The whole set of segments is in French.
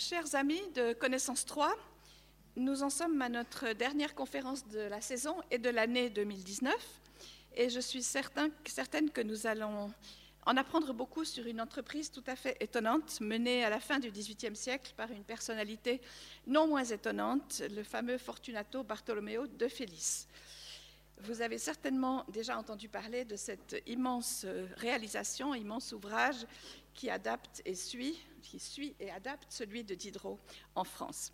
Chers amis de Connaissance 3, nous en sommes à notre dernière conférence de la saison et de l'année 2019 et je suis certain, certaine que nous allons en apprendre beaucoup sur une entreprise tout à fait étonnante menée à la fin du XVIIIe siècle par une personnalité non moins étonnante, le fameux Fortunato Bartolomeo de Felice. Vous avez certainement déjà entendu parler de cette immense réalisation, immense ouvrage qui adapte et suit, qui suit et adapte celui de Diderot en France.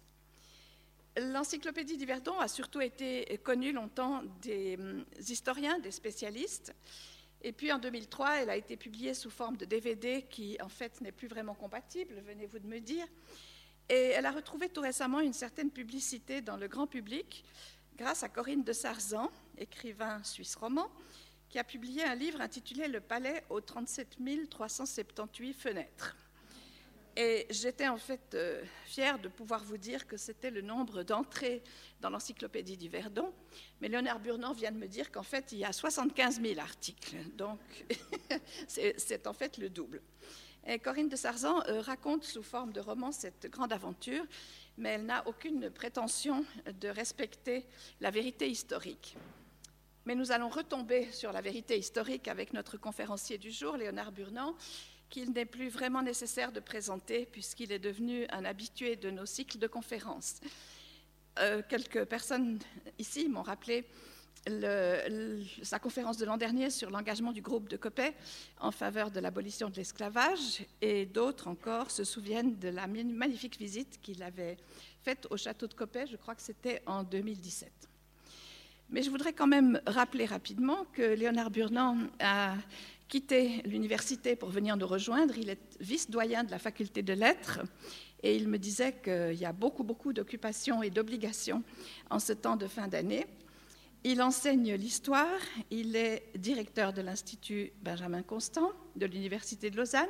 L'encyclopédie d'Yverdon a surtout été connue longtemps des hum, historiens, des spécialistes. Et puis en 2003, elle a été publiée sous forme de DVD qui en fait n'est plus vraiment compatible, venez-vous de me dire. Et elle a retrouvé tout récemment une certaine publicité dans le grand public grâce à Corinne de Sarzan, écrivain suisse roman, qui a publié un livre intitulé Le palais aux 37 378 fenêtres. Et j'étais en fait euh, fière de pouvoir vous dire que c'était le nombre d'entrées dans l'encyclopédie du Verdon. Mais Léonard Burnand vient de me dire qu'en fait, il y a 75 000 articles. Donc, c'est en fait le double. Et Corinne de Sarzan euh, raconte sous forme de roman cette grande aventure, mais elle n'a aucune prétention de respecter la vérité historique. Mais nous allons retomber sur la vérité historique avec notre conférencier du jour, Léonard Burnand, qu'il n'est plus vraiment nécessaire de présenter puisqu'il est devenu un habitué de nos cycles de conférences. Euh, quelques personnes ici m'ont rappelé sa conférence de l'an dernier sur l'engagement du groupe de Copet en faveur de l'abolition de l'esclavage et d'autres encore se souviennent de la magnifique visite qu'il avait faite au château de Copet, je crois que c'était en 2017. Mais je voudrais quand même rappeler rapidement que Léonard Burnand a quitté l'université pour venir nous rejoindre. Il est vice-doyen de la faculté de lettres et il me disait qu'il y a beaucoup, beaucoup d'occupations et d'obligations en ce temps de fin d'année. Il enseigne l'histoire, il est directeur de l'Institut Benjamin Constant de l'Université de Lausanne.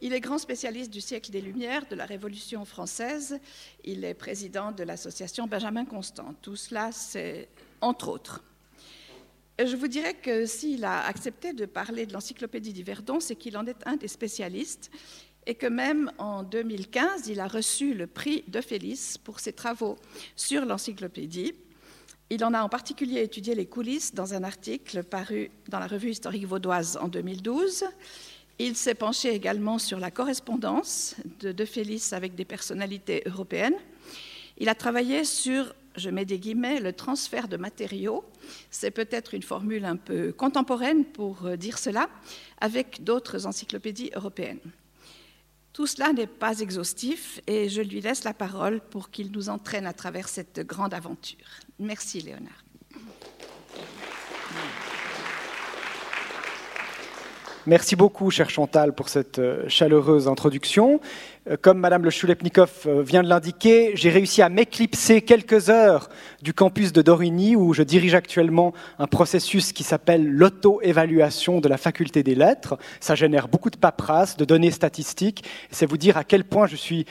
Il est grand spécialiste du siècle des Lumières, de la Révolution française. Il est président de l'association Benjamin Constant. Tout cela, c'est entre autres. Je vous dirais que s'il a accepté de parler de l'encyclopédie du Verdon, c'est qu'il en est un des spécialistes et que même en 2015, il a reçu le prix de Félix pour ses travaux sur l'encyclopédie. Il en a en particulier étudié les coulisses dans un article paru dans la revue historique vaudoise en 2012. Il s'est penché également sur la correspondance de De Félix avec des personnalités européennes. Il a travaillé sur je mets des guillemets, le transfert de matériaux. C'est peut-être une formule un peu contemporaine pour euh, dire cela, avec d'autres encyclopédies européennes. Tout cela n'est pas exhaustif et je lui laisse la parole pour qu'il nous entraîne à travers cette grande aventure. Merci Léonard. Merci beaucoup, cher Chantal, pour cette euh, chaleureuse introduction. Euh, comme Madame le Choulepnikov euh, vient de l'indiquer, j'ai réussi à m'éclipser quelques heures du campus de Dorigny, où je dirige actuellement un processus qui s'appelle l'auto-évaluation de la faculté des lettres. Ça génère beaucoup de paperasse, de données statistiques. C'est vous dire à quel point je suis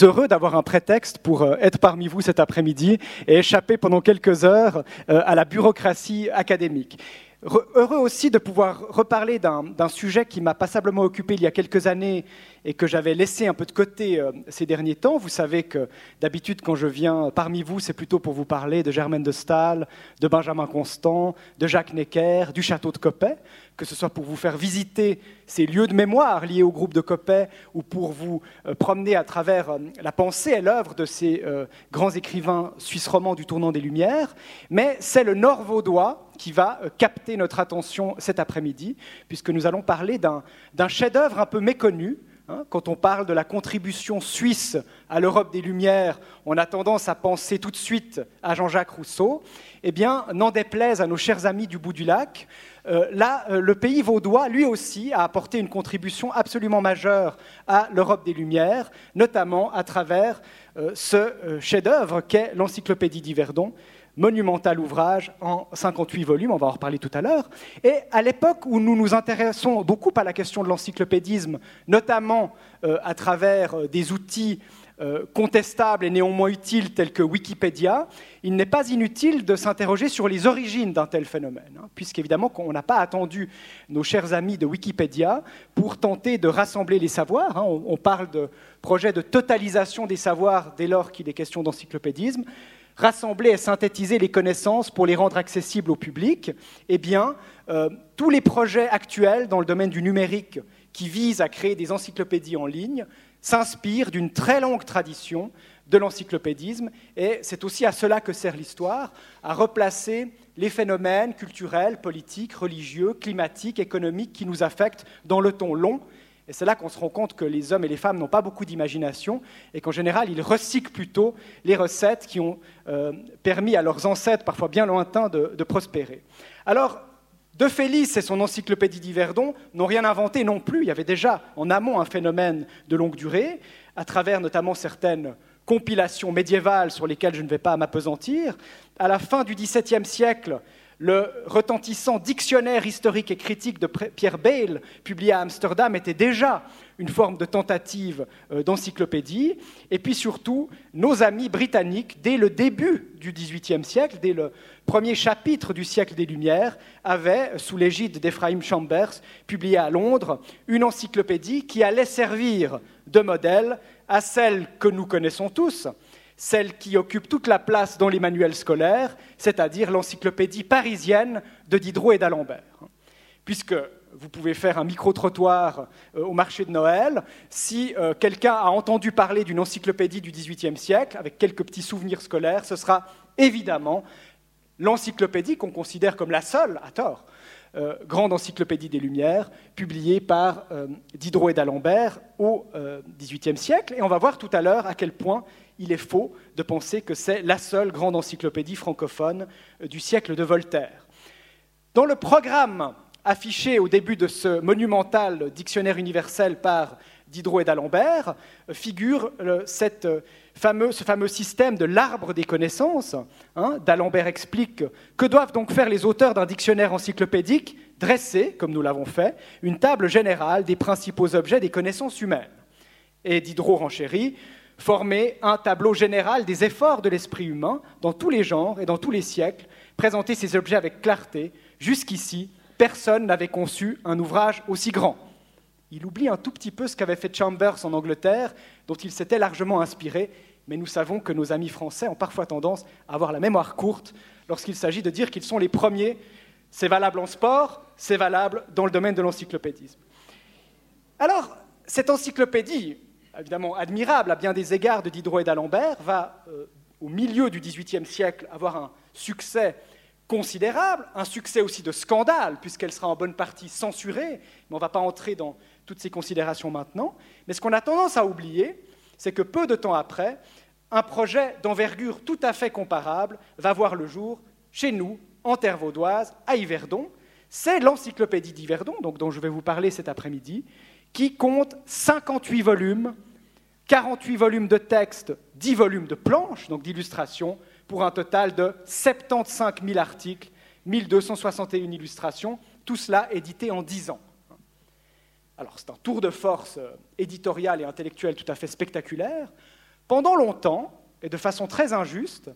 heureux d'avoir un prétexte pour être parmi vous cet après-midi et échapper pendant quelques heures à la bureaucratie académique. Heureux aussi de pouvoir reparler d'un sujet qui m'a passablement occupé il y a quelques années et que j'avais laissé un peu de côté euh, ces derniers temps. Vous savez que d'habitude, quand je viens parmi vous, c'est plutôt pour vous parler de Germaine de Stahl, de Benjamin Constant, de Jacques Necker, du château de Coppet, que ce soit pour vous faire visiter ces lieux de mémoire liés au groupe de Coppet ou pour vous euh, promener à travers euh, la pensée et l'œuvre de ces grands écrivains suisses romans du tournant des Lumières. Mais c'est le Nord vaudois qui va capter notre attention cet après-midi, puisque nous allons parler d'un chef-d'œuvre un peu méconnu, Hein, quand on parle de la contribution suisse à l'Europe des Lumières, on a tendance à penser tout de suite à Jean-Jacques Rousseau. Eh bien, n'en déplaise à nos chers amis du bout du lac, euh, là, euh, le pays vaudois, lui aussi, a apporté une contribution absolument majeure à l'Europe des Lumières, notamment à travers euh, ce chef-d'œuvre qu'est l'Encyclopédie d'Yverdon, monumental ouvrage en 58 volumes, on va en reparler tout à l'heure. Et à l'époque où nous nous intéressons beaucoup à la question de l'encyclopédisme, notamment à travers des outils euh, contestables et néanmoins utiles tels que Wikipédia, il n'est pas inutile de s'interroger sur les origines d'un tel phénomène, hein, puisqu'évidemment on n'a pas attendu nos chers amis de Wikipédia pour tenter de rassembler les savoirs. Hein. on, parle de projet de totalisation des savoirs dès lors qu'il est question d'encyclopédisme rassembler et synthétiser les connaissances pour les rendre accessibles au public, eh bien, euh, tous les projets actuels dans le domaine du numérique qui visent à créer des encyclopédies en ligne s'inspirent d'une très longue tradition de l'encyclopédisme, et c'est aussi à cela que sert l'histoire, à replacer les phénomènes culturels, politiques, religieux, climatiques, économiques qui nous affectent dans le ton long et c'est là qu'on se rend compte que les hommes et les femmes n'ont pas beaucoup d'imagination et qu'en général, ils recyclent plutôt les recettes qui ont euh, permis à leurs ancêtres, parfois bien lointains, de, de prospérer. Alors, De Félix et son encyclopédie d'Yverdon n'ont rien inventé non plus. Il y avait déjà en amont un phénomène de longue durée, à travers notamment certaines compilations médiévales sur lesquelles je ne vais pas m'apesantir. À la fin du XVIIe siècle, le retentissant dictionnaire historique et critique de Pierre Bayle, publié à Amsterdam, était déjà une forme de tentative euh, d'encyclopédie. Et puis surtout, nos amis britanniques, dès le début du XVIIIe siècle, dès le premier chapitre du siècle des Lumières, avaient, sous l'égide d'Ephraim Chambers, publié à Londres, une encyclopédie qui allait servir de modèle à celle que nous connaissons tous, celle qui occupe toute la place dans les manuels scolaires, c'est-à-dire l'encyclopédie parisienne de Diderot et d'Alembert. Puisque vous pouvez faire un micro-trottoir euh, au marché de Noël, si euh, quelqu'un a entendu parler d'une encyclopédie du XVIIIe siècle, avec quelques petits souvenirs scolaires, ce sera évidemment l'encyclopédie qu'on considère comme la seule, à tort, euh, grande encyclopédie des Lumières, publiée par Diderot et d'Alembert au XVIIIe siècle. Et on va voir tout à l'heure à quel point il est faux de penser que c'est la seule grande encyclopédie francophone euh, du siècle de Voltaire. Dans le programme affiché au début de ce monumental dictionnaire universel par Diderot et d'Alembert euh, figure euh, ce fameux système de l'arbre des connaissances. Hein. D'Alembert explique que doivent donc faire les auteurs d'un dictionnaire encyclopédique dresser, comme nous l'avons fait, une table générale des principaux objets des connaissances humaines. Et Diderot renchérit former un tableau général des efforts de l'esprit humain dans tous les genres et dans tous les siècles, présenter ces objets avec clarté. Jusqu'ici, personne n'avait conçu un ouvrage aussi grand. Il oublie un tout petit peu ce qu'avait fait Chambers en Angleterre, dont il s'était largement inspiré, mais nous savons que nos amis français ont parfois tendance à avoir la mémoire courte lorsqu'il s'agit de dire qu'ils sont les premiers. C'est valable en sport, c'est valable dans le domaine de l'encyclopédisme. Alors, cette encyclopédie, évidemment admirable à bien des égards de Diderot et d'Alembert, va, euh, au milieu du XVIIIe siècle, avoir un succès considérable, un succès aussi de scandale, puisqu'elle sera en bonne partie censurée, mais on ne va pas entrer dans toutes ces considérations maintenant. Mais ce qu'on a tendance à oublier, c'est que peu de temps après, un projet d'envergure tout à fait comparable va voir le jour chez nous, en terre vaudoise, à Yverdon. C'est l'encyclopédie d'Yverdon, dont je vais vous parler cet après-midi, qui compte 58 volumes, 48 volumes de texte, 10 volumes de planches, donc d'illustrations, pour un total de 75 000 articles, 1261 illustrations, tout cela édité en 10 ans. Alors c'est un tour de force euh, éditorial et intellectuel tout à fait spectaculaire. Pendant longtemps, et de façon très injuste,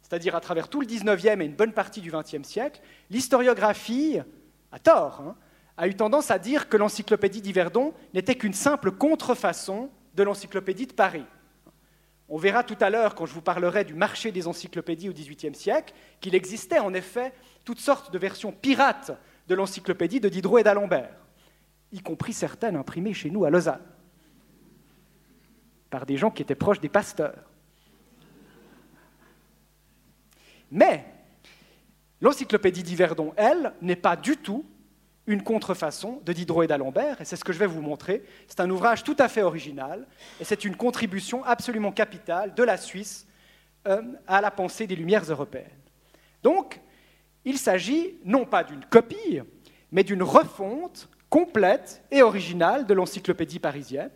c'est-à-dire à travers tout le 19e et une bonne partie du 20e siècle, l'historiographie, à tort, hein, a eu tendance à dire que l'encyclopédie d'Yverdon n'était qu'une simple contrefaçon de l'encyclopédie de Paris. On verra tout à l'heure, quand je vous parlerai du marché des encyclopédies au XVIIIe siècle, qu'il existait en effet toutes sortes de versions pirates de l'encyclopédie de Diderot et d'Alembert, y compris certaines imprimées chez nous à Lausanne, par des gens qui étaient proches des pasteurs. Mais l'encyclopédie d'Yverdon, elle, n'est pas du tout une contrefaçon de Diderot et d'Alembert, et c'est ce que je vais vous montrer. C'est un ouvrage tout à fait original, et c'est une contribution absolument capitale de la Suisse euh, à la pensée des Lumières européennes. Donc, il s'agit non pas d'une copie, mais d'une refonte complète et originale de l'encyclopédie parisienne.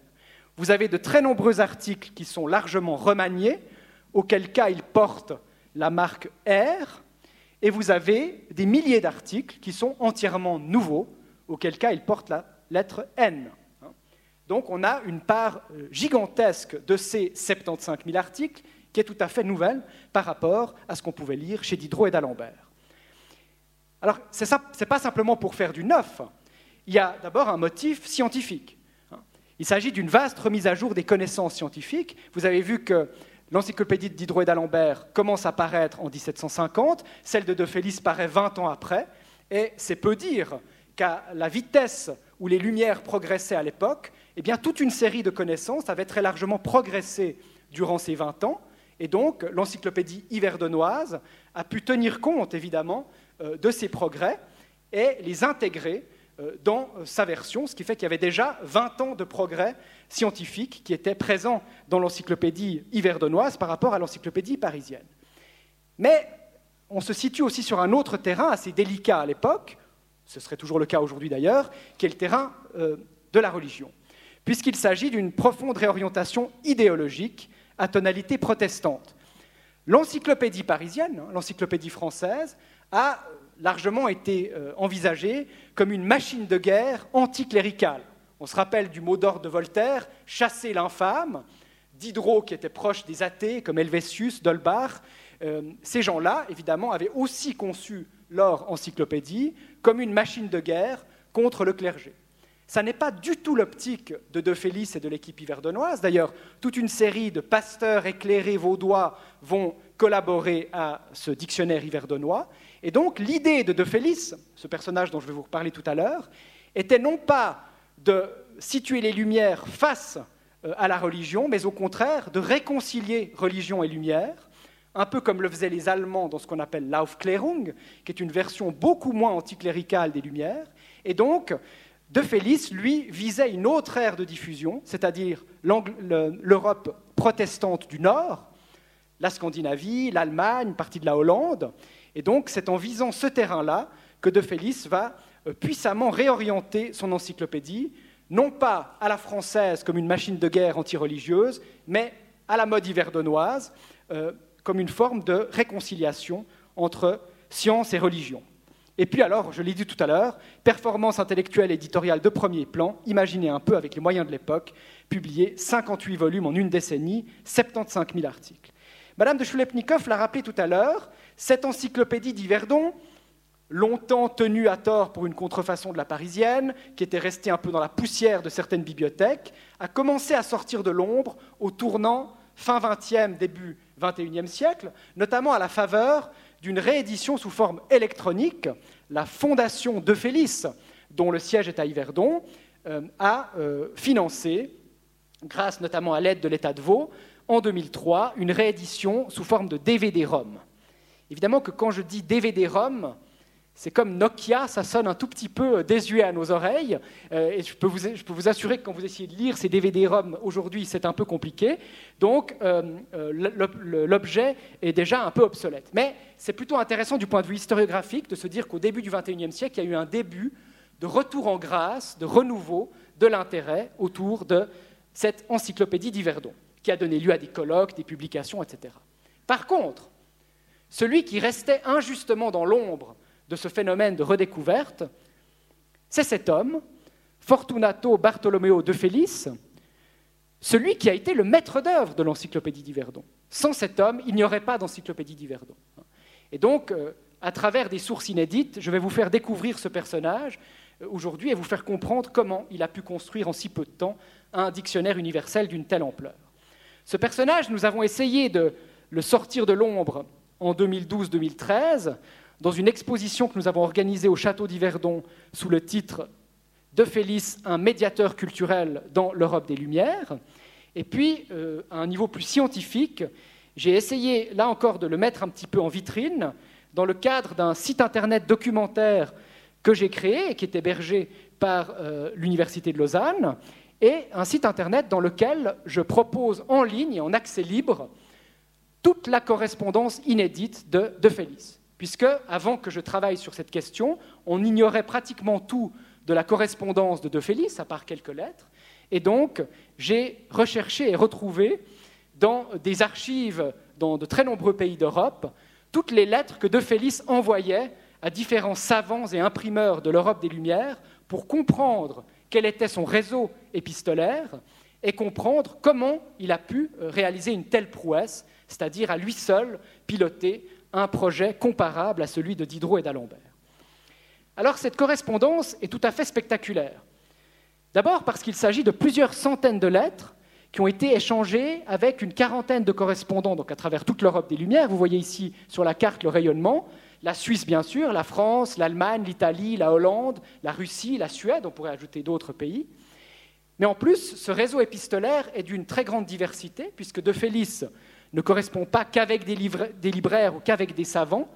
Vous avez de très nombreux articles qui sont largement remaniés, auquel cas ils portent la marque R, et vous avez des milliers d'articles qui sont entièrement nouveaux, auquel cas ils portent la lettre N. Donc on a une part euh, gigantesque de ces 75 000 articles qui est tout à fait nouvelle par rapport à ce qu'on pouvait lire chez Diderot et d'Alembert. Alors, ce n'est pas simplement pour faire du neuf. Il y a d'abord un motif scientifique. Il s'agit d'une vaste remise à jour des connaissances scientifiques. Vous avez vu que l'encyclopédie de Diderot d'Alembert commence à paraître en 1750, celle de De Félix paraît 20 ans après, et c'est peu dire qu'à la vitesse où les Lumières progressaient à l'époque, eh bien, toute une série de connaissances avait très largement progressé durant ces 20 ans, et donc l'encyclopédie hiverdonoise a pu tenir compte, évidemment, euh, de ces progrès et les intégrer euh, dans euh, sa version, ce qui fait qu'il y avait déjà 20 ans de progrès scientifiques qui étaient présents dans l'encyclopédie hiverdonoise par rapport à l'encyclopédie parisienne. Mais on se situe aussi sur un autre terrain assez délicat à l'époque, ce serait toujours le cas aujourd'hui d'ailleurs, qui est le terrain de la religion, puisqu'il s'agit d'une profonde réorientation idéologique à tonalité protestante. L'encyclopédie parisienne, hein, l'encyclopédie française, a largement été euh, envisagée comme une machine de guerre anticléricale. On se rappelle du mot d'ordre de Voltaire, chasser l'infâme, Diderot qui était proche des athées comme Helvétius, Dolbach. Euh, ces gens-là, évidemment, avaient aussi conçu leur encyclopédie comme une machine de guerre contre le clergé. Ça n'est pas du tout l'optique de De Félix et de l'équipe hiverdonoise. D'ailleurs, toute une série de pasteurs éclairés vaudois vont collaborer à ce dictionnaire hiverdonois. Et donc, l'idée de De Félix, ce personnage dont je vais vous reparler tout à l'heure, était non pas de situer les Lumières face euh, à la religion, mais au contraire de réconcilier religion et lumière, un peu comme le faisaient les Allemands dans ce qu'on appelle l'Aufklärung, qui est une version beaucoup moins anticléricale des Lumières. Et donc, de Félix, lui, visait une autre ère de diffusion, c'est-à-dire l'Europe protestante du Nord, la Scandinavie, l'Allemagne, partie de la Hollande. Et donc, c'est en visant ce terrain-là que De Félix va puissamment réorienter son encyclopédie, non pas à la française comme une machine de guerre antireligieuse, mais à la mode hiverdonoise, euh, comme une forme de réconciliation entre science et religion. Et puis alors, je l'ai dit tout à l'heure, performance intellectuelle éditoriale de premier plan, imaginez un peu avec les moyens de l'époque, publié 58 volumes en une décennie, 75 000 articles. Madame de Choulepnikov l'a rappelé tout à l'heure, cette encyclopédie d'Yverdon, longtemps tenue à tort pour une contrefaçon de la parisienne, qui était restée un peu dans la poussière de certaines bibliothèques, a commencé à sortir de l'ombre au tournant fin 20e, début 21e siècle, notamment à la faveur d'une réédition sous forme électronique, la Fondation de Félix, dont le siège est à Yverdon, euh, a euh, financé, grâce notamment à l'aide de l'État de Vaud, en 2003, une réédition sous forme de DVD-ROM. Évidemment que quand je dis DVD-ROM, c'est comme Nokia, ça sonne un tout petit peu désuet à nos oreilles. Euh, et je peux, vous, assurer que quand vous essayez de lire ces DVD-ROM aujourd'hui, c'est un peu compliqué. Donc, euh, euh, l'objet est déjà un peu obsolète. Mais c'est plutôt intéressant du point de vue historiographique de se dire qu'au début du XXIe siècle, il y a eu un début de retour en grâce, de renouveau de l'intérêt autour de cette encyclopédie d'Yverdon, qui a donné lieu à des colloques, des publications, etc. Par contre, celui qui restait injustement dans l'ombre de ce phénomène de redécouverte, c'est cet homme, Fortunato Bartolomeo de Felice, celui qui a été le maître d'œuvre de l'encyclopédie d'Yverdon. Sans cet homme, il n'y aurait pas d'encyclopédie d'Yverdon. Et donc, euh, à travers des sources inédites, je vais vous faire découvrir ce personnage euh, aujourd'hui et vous faire comprendre comment il a pu construire en si peu de temps un dictionnaire universel d'une telle ampleur. Ce personnage, nous avons essayé de le sortir de l'ombre en 2012-2013 dans une exposition que nous avons organisée au château d'Yverdon sous le titre De Félix, un médiateur culturel dans l'Europe des Lumières. Et puis, euh, à un niveau plus scientifique, j'ai essayé, là encore, de le mettre un petit peu en vitrine dans le cadre d'un site internet documentaire que j'ai créé et qui est hébergé par euh, l'Université de Lausanne, et un site internet dans lequel je propose en ligne, en accès libre, toute la correspondance inédite de, de Félix puisque, avant que je travaille sur cette question, on ignorait pratiquement tout de la correspondance de De Félix, à part quelques lettres, et donc j'ai recherché et retrouvé dans des archives dans de très nombreux pays d'Europe toutes les lettres que De Félix envoyait à différents savants et imprimeurs de l'Europe des Lumières pour comprendre quel était son réseau épistolaire et comprendre comment il a pu euh, réaliser une telle prouesse, c'est-à-dire à lui seul piloter un projet comparable à celui de Diderot et d'Alembert. Alors cette correspondance est tout à fait spectaculaire. D'abord parce qu'il s'agit de plusieurs centaines de lettres qui ont été échangées avec une quarantaine de correspondants, donc à travers toute l'Europe des Lumières. Vous voyez ici sur la carte le rayonnement. La Suisse, bien sûr, la France, l'Allemagne, l'Italie, la Hollande, la Russie, la Suède, on pourrait ajouter d'autres pays. Mais en plus, ce réseau épistolaire est d'une très grande diversité, puisque De Félix ne correspond pas qu'avec des, libraires ou qu'avec des savants,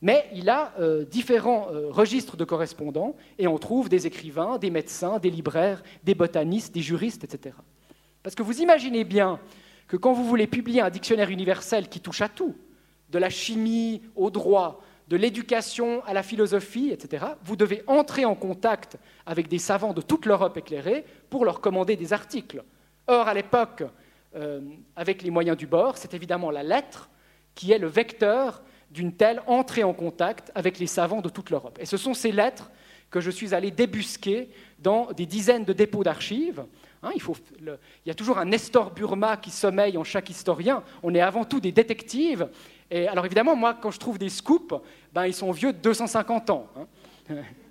mais il a euh, différents euh, registres de correspondants, et on trouve des écrivains, des médecins, des libraires, des botanistes, des juristes, etc. Parce que vous imaginez bien que quand vous voulez publier un dictionnaire universel qui touche à tout, de la chimie au droit, de l'éducation à la philosophie, etc., vous devez entrer en contact avec des savants de toute l'Europe éclairée pour leur commander des articles. Or, à l'époque, euh, avec les moyens du bord, c'est évidemment la lettre qui est le vecteur d'une telle entrée en contact avec les savants de toute l'Europe. Et ce sont ces lettres que je suis allé débusquer dans des dizaines de dépôts d'archives. Hein, il, y a toujours un Nestor Burma qui sommeille en chaque historien. On est avant tout des détectives et alors évidemment, moi, quand je trouve des scoops, ben, ils sont vieux de 250 ans. Hein.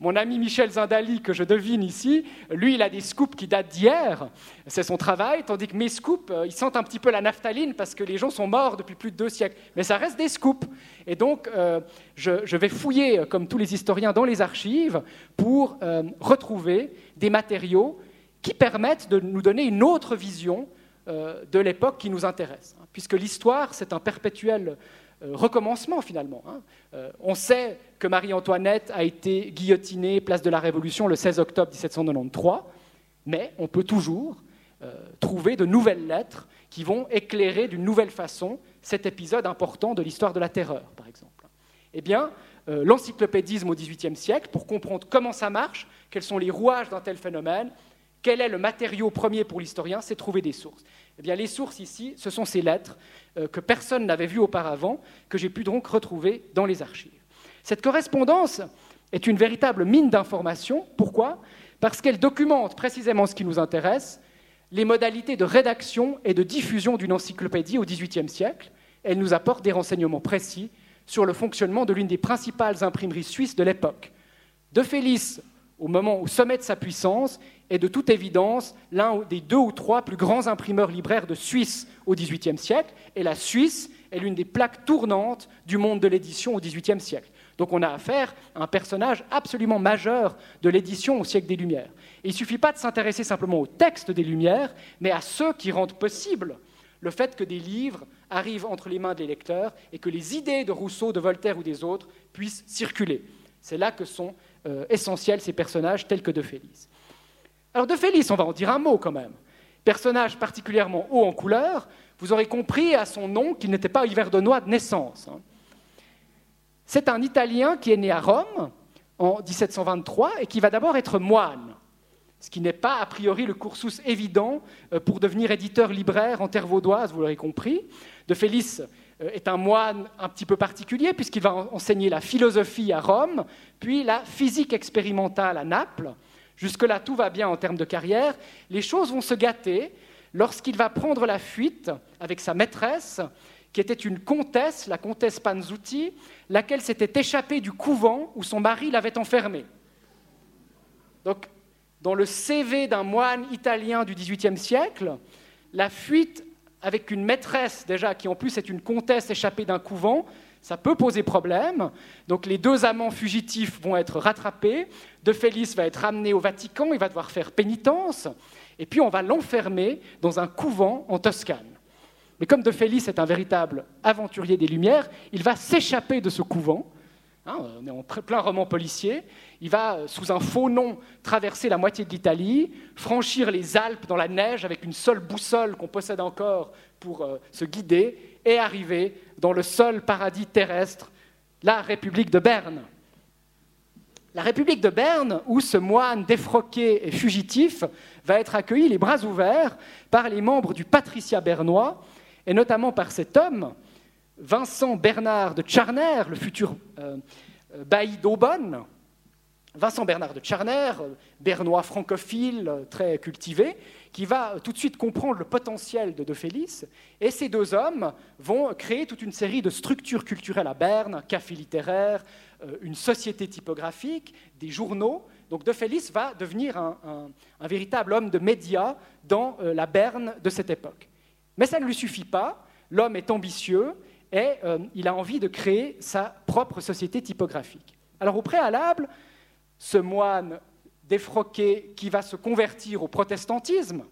Mon ami Michel Zindali, que je devine ici, lui, il a des scoops qui datent d'hier. C'est son travail, tandis que mes scoops, euh, ils sentent un petit peu la naphtaline parce que les gens sont morts depuis plus de deux siècles. Mais ça reste des scoops. Et donc, euh, je, vais fouiller, euh, comme tous les historiens, dans les archives pour retrouver des matériaux qui permettent de nous donner une autre vision de l'époque qui nous intéresse puisque l'histoire, c'est un perpétuel recommencement finalement. Hein. Euh, on sait que Marie-Antoinette a été guillotinée place de la Révolution le 16 octobre 1793, mais on peut toujours euh, trouver de nouvelles lettres qui vont éclairer d'une nouvelle façon cet épisode important de l'histoire de la terreur, par exemple. Eh bien, l'encyclopédisme au XVIIIe siècle, pour comprendre comment ça marche, quels sont les rouages d'un tel phénomène, quel est le matériau premier pour l'historien, c'est trouver des sources. Eh bien, les sources ici, ce sont ces lettres euh, que personne n'avait vues auparavant, que j'ai pu donc retrouver dans les archives. Cette correspondance est une véritable mine d'informations. Pourquoi? Parce qu'elle documente précisément ce qui nous intéresse, les modalités de rédaction et de diffusion d'une encyclopédie au XVIIIe siècle. Elle nous apporte des renseignements précis sur le fonctionnement de l'une des principales imprimeries suisses de l'époque. De Félix, au moment au sommet de sa puissance, est de toute évidence l'un des deux ou trois plus grands imprimeurs libraires de Suisse au XVIIIe siècle, et la Suisse est l'une des plaques tournantes du monde de l'édition au XVIIIe siècle. Donc on a affaire à un personnage absolument majeur de l'édition au siècle des Lumières. il ne suffit pas de s'intéresser simplement au texte des Lumières, mais à ceux qui rendent possible le fait que des livres arrivent entre les mains des lecteurs et que les idées de Rousseau, de Voltaire ou des autres puissent circuler. C'est là que sont euh, essentiels ces personnages tels que De Félix. Alors de Félix, on va en dire un mot quand même. Personnage particulièrement haut en couleur, vous aurez compris à son nom qu'il n'était pas Yverdenois de naissance. Hein. C'est un Italien qui est né à Rome en 1723 et qui va d'abord être moine, ce qui n'est pas a priori le cursus évident euh, pour devenir éditeur libraire en terre vaudoise, vous l'aurez compris. De Félix est un moine un petit peu particulier puisqu'il va enseigner la philosophie à Rome, puis la physique expérimentale à Naples, Jusque-là, tout va bien en termes de carrière. Les choses vont se gâter lorsqu'il va prendre la fuite avec sa maîtresse, qui était une comtesse, la comtesse Panzuti, laquelle s'était échappée du couvent où son mari l'avait enfermée. Donc, dans le CV d'un moine italien du XVIIIe siècle, la fuite avec une maîtresse, déjà, qui en plus est une comtesse échappée d'un couvent, ça peut poser problème. Donc les deux amants fugitifs vont être rattrapés. De Félix va être ramené au Vatican, il va devoir faire pénitence, et puis on va l'enfermer dans un couvent en Toscane. Mais comme De Félix est un véritable aventurier des Lumières, il va s'échapper de ce couvent. Hein, on est en plein roman policier. Il va, euh, sous un faux nom, traverser la moitié de l'Italie, franchir les Alpes dans la neige avec une seule boussole qu'on possède encore pour euh, se guider, et arriver dans le seul paradis terrestre, la République de Berne. La République de Berne, où ce moine défroqué et fugitif va être accueilli les bras ouverts par les membres du patriciat bernois, et notamment par cet homme Vincent Bernard de Charner, le futur euh, euh, bailli d'Aubonne, Vincent Bernard de Charner, bernois francophile, très cultivé, qui va tout de suite comprendre le potentiel de De Félix. Et ces deux hommes vont créer toute une série de structures culturelles à Berne, un café littéraire, une société typographique, des journaux. Donc De Félix va devenir un, un véritable homme de médias dans la Berne de cette époque. Mais ça ne lui suffit pas. L'homme est ambitieux et euh, il a envie de créer sa propre société typographique. Alors au préalable, ce moine défroqué qui va se convertir au protestantisme,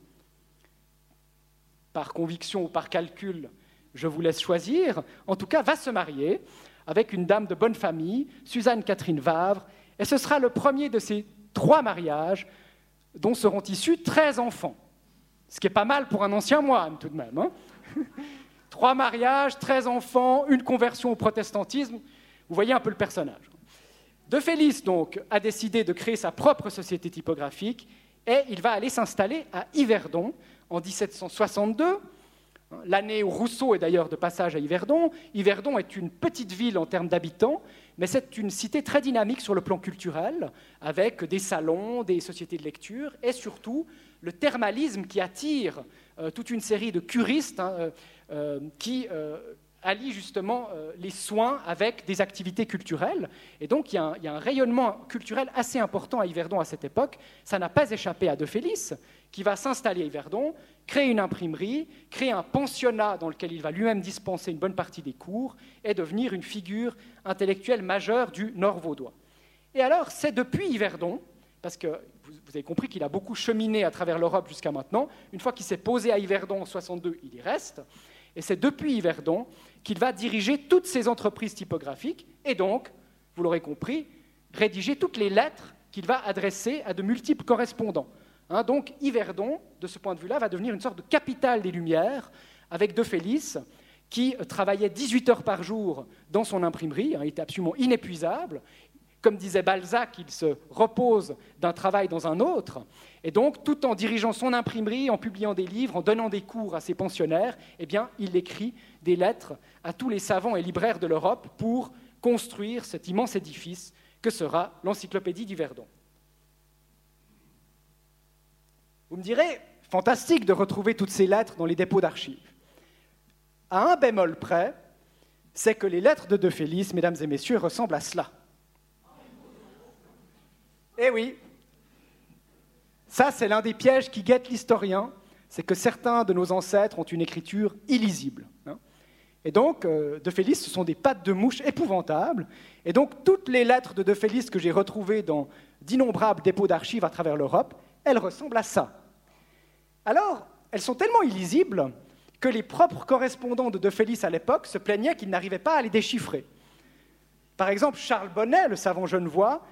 par conviction ou par calcul, je vous laisse choisir, en tout cas va se marier avec une dame de bonne famille, Suzanne Catherine Vavre, et ce sera le premier de ces trois mariages dont seront issus 13 enfants. Ce qui est pas mal pour un ancien moine tout de même. Hein. Trois mariages, treize enfants, une conversion au protestantisme. Vous voyez un peu le personnage. De Félix, donc, a décidé de créer sa propre société typographique et il va aller s'installer à Yverdon en 1762, l'année où Rousseau est d'ailleurs de passage à Yverdon. Yverdon est une petite ville en termes d'habitants, mais c'est une cité très dynamique sur le plan culturel, avec des salons, des sociétés de lecture et surtout le thermalisme qui attire euh, toute une série de curistes hein, euh, euh, qui allient justement les soins avec des activités culturelles. Et donc il y, a un, rayonnement culturel assez important à Yverdon à cette époque. Ça n'a pas échappé à De Félix, qui va s'installer à Yverdon, créer une imprimerie, créer un pensionnat dans lequel il va lui-même dispenser une bonne partie des cours et devenir une figure intellectuelle majeure du Nord vaudois. Et alors, c'est depuis Yverdon, parce que vous avez compris qu'il a beaucoup cheminé à travers l'Europe jusqu'à maintenant. Une fois qu'il s'est posé à Yverdon en 62, il y reste. Et c'est depuis Yverdon qu'il va diriger toutes ces entreprises typographiques et donc, vous l'aurez compris, rédiger toutes les lettres qu'il va adresser à de multiples correspondants. Hein, donc Yverdon, de ce point de vue-là, va devenir une sorte de capitale des Lumières, avec De Félix, qui travaillait 18 heures par jour dans son imprimerie, hein, il était absolument inépuisable, comme disait Balzac, il se repose d'un travail dans un autre. Et donc, tout en dirigeant son imprimerie, en publiant des livres, en donnant des cours à ses pensionnaires, eh bien, il écrit des lettres à tous les savants et libraires de l'Europe pour construire cet immense édifice que sera l'encyclopédie du Verdon. Vous me direz, fantastique de retrouver toutes ces lettres dans les dépôts d'archives. À un bémol près, c'est que les lettres de De Félix, mesdames et messieurs, ressemblent à cela. Eh oui, ça c'est l'un des pièges qui guettent l'historien, c'est que certains de nos ancêtres ont une écriture illisible. Hein. Et donc, euh, De Félix, ce sont des pattes de mouche épouvantables. Et donc, toutes les lettres de De Félix que j'ai retrouvées dans d'innombrables dépôts d'archives à travers l'Europe, elles ressemblent à ça. Alors, elles sont tellement illisibles que les propres correspondants de De Félix à l'époque se plaignaient qu'ils n'arrivaient pas à les déchiffrer. Par exemple, Charles Bonnet, le savant genevois,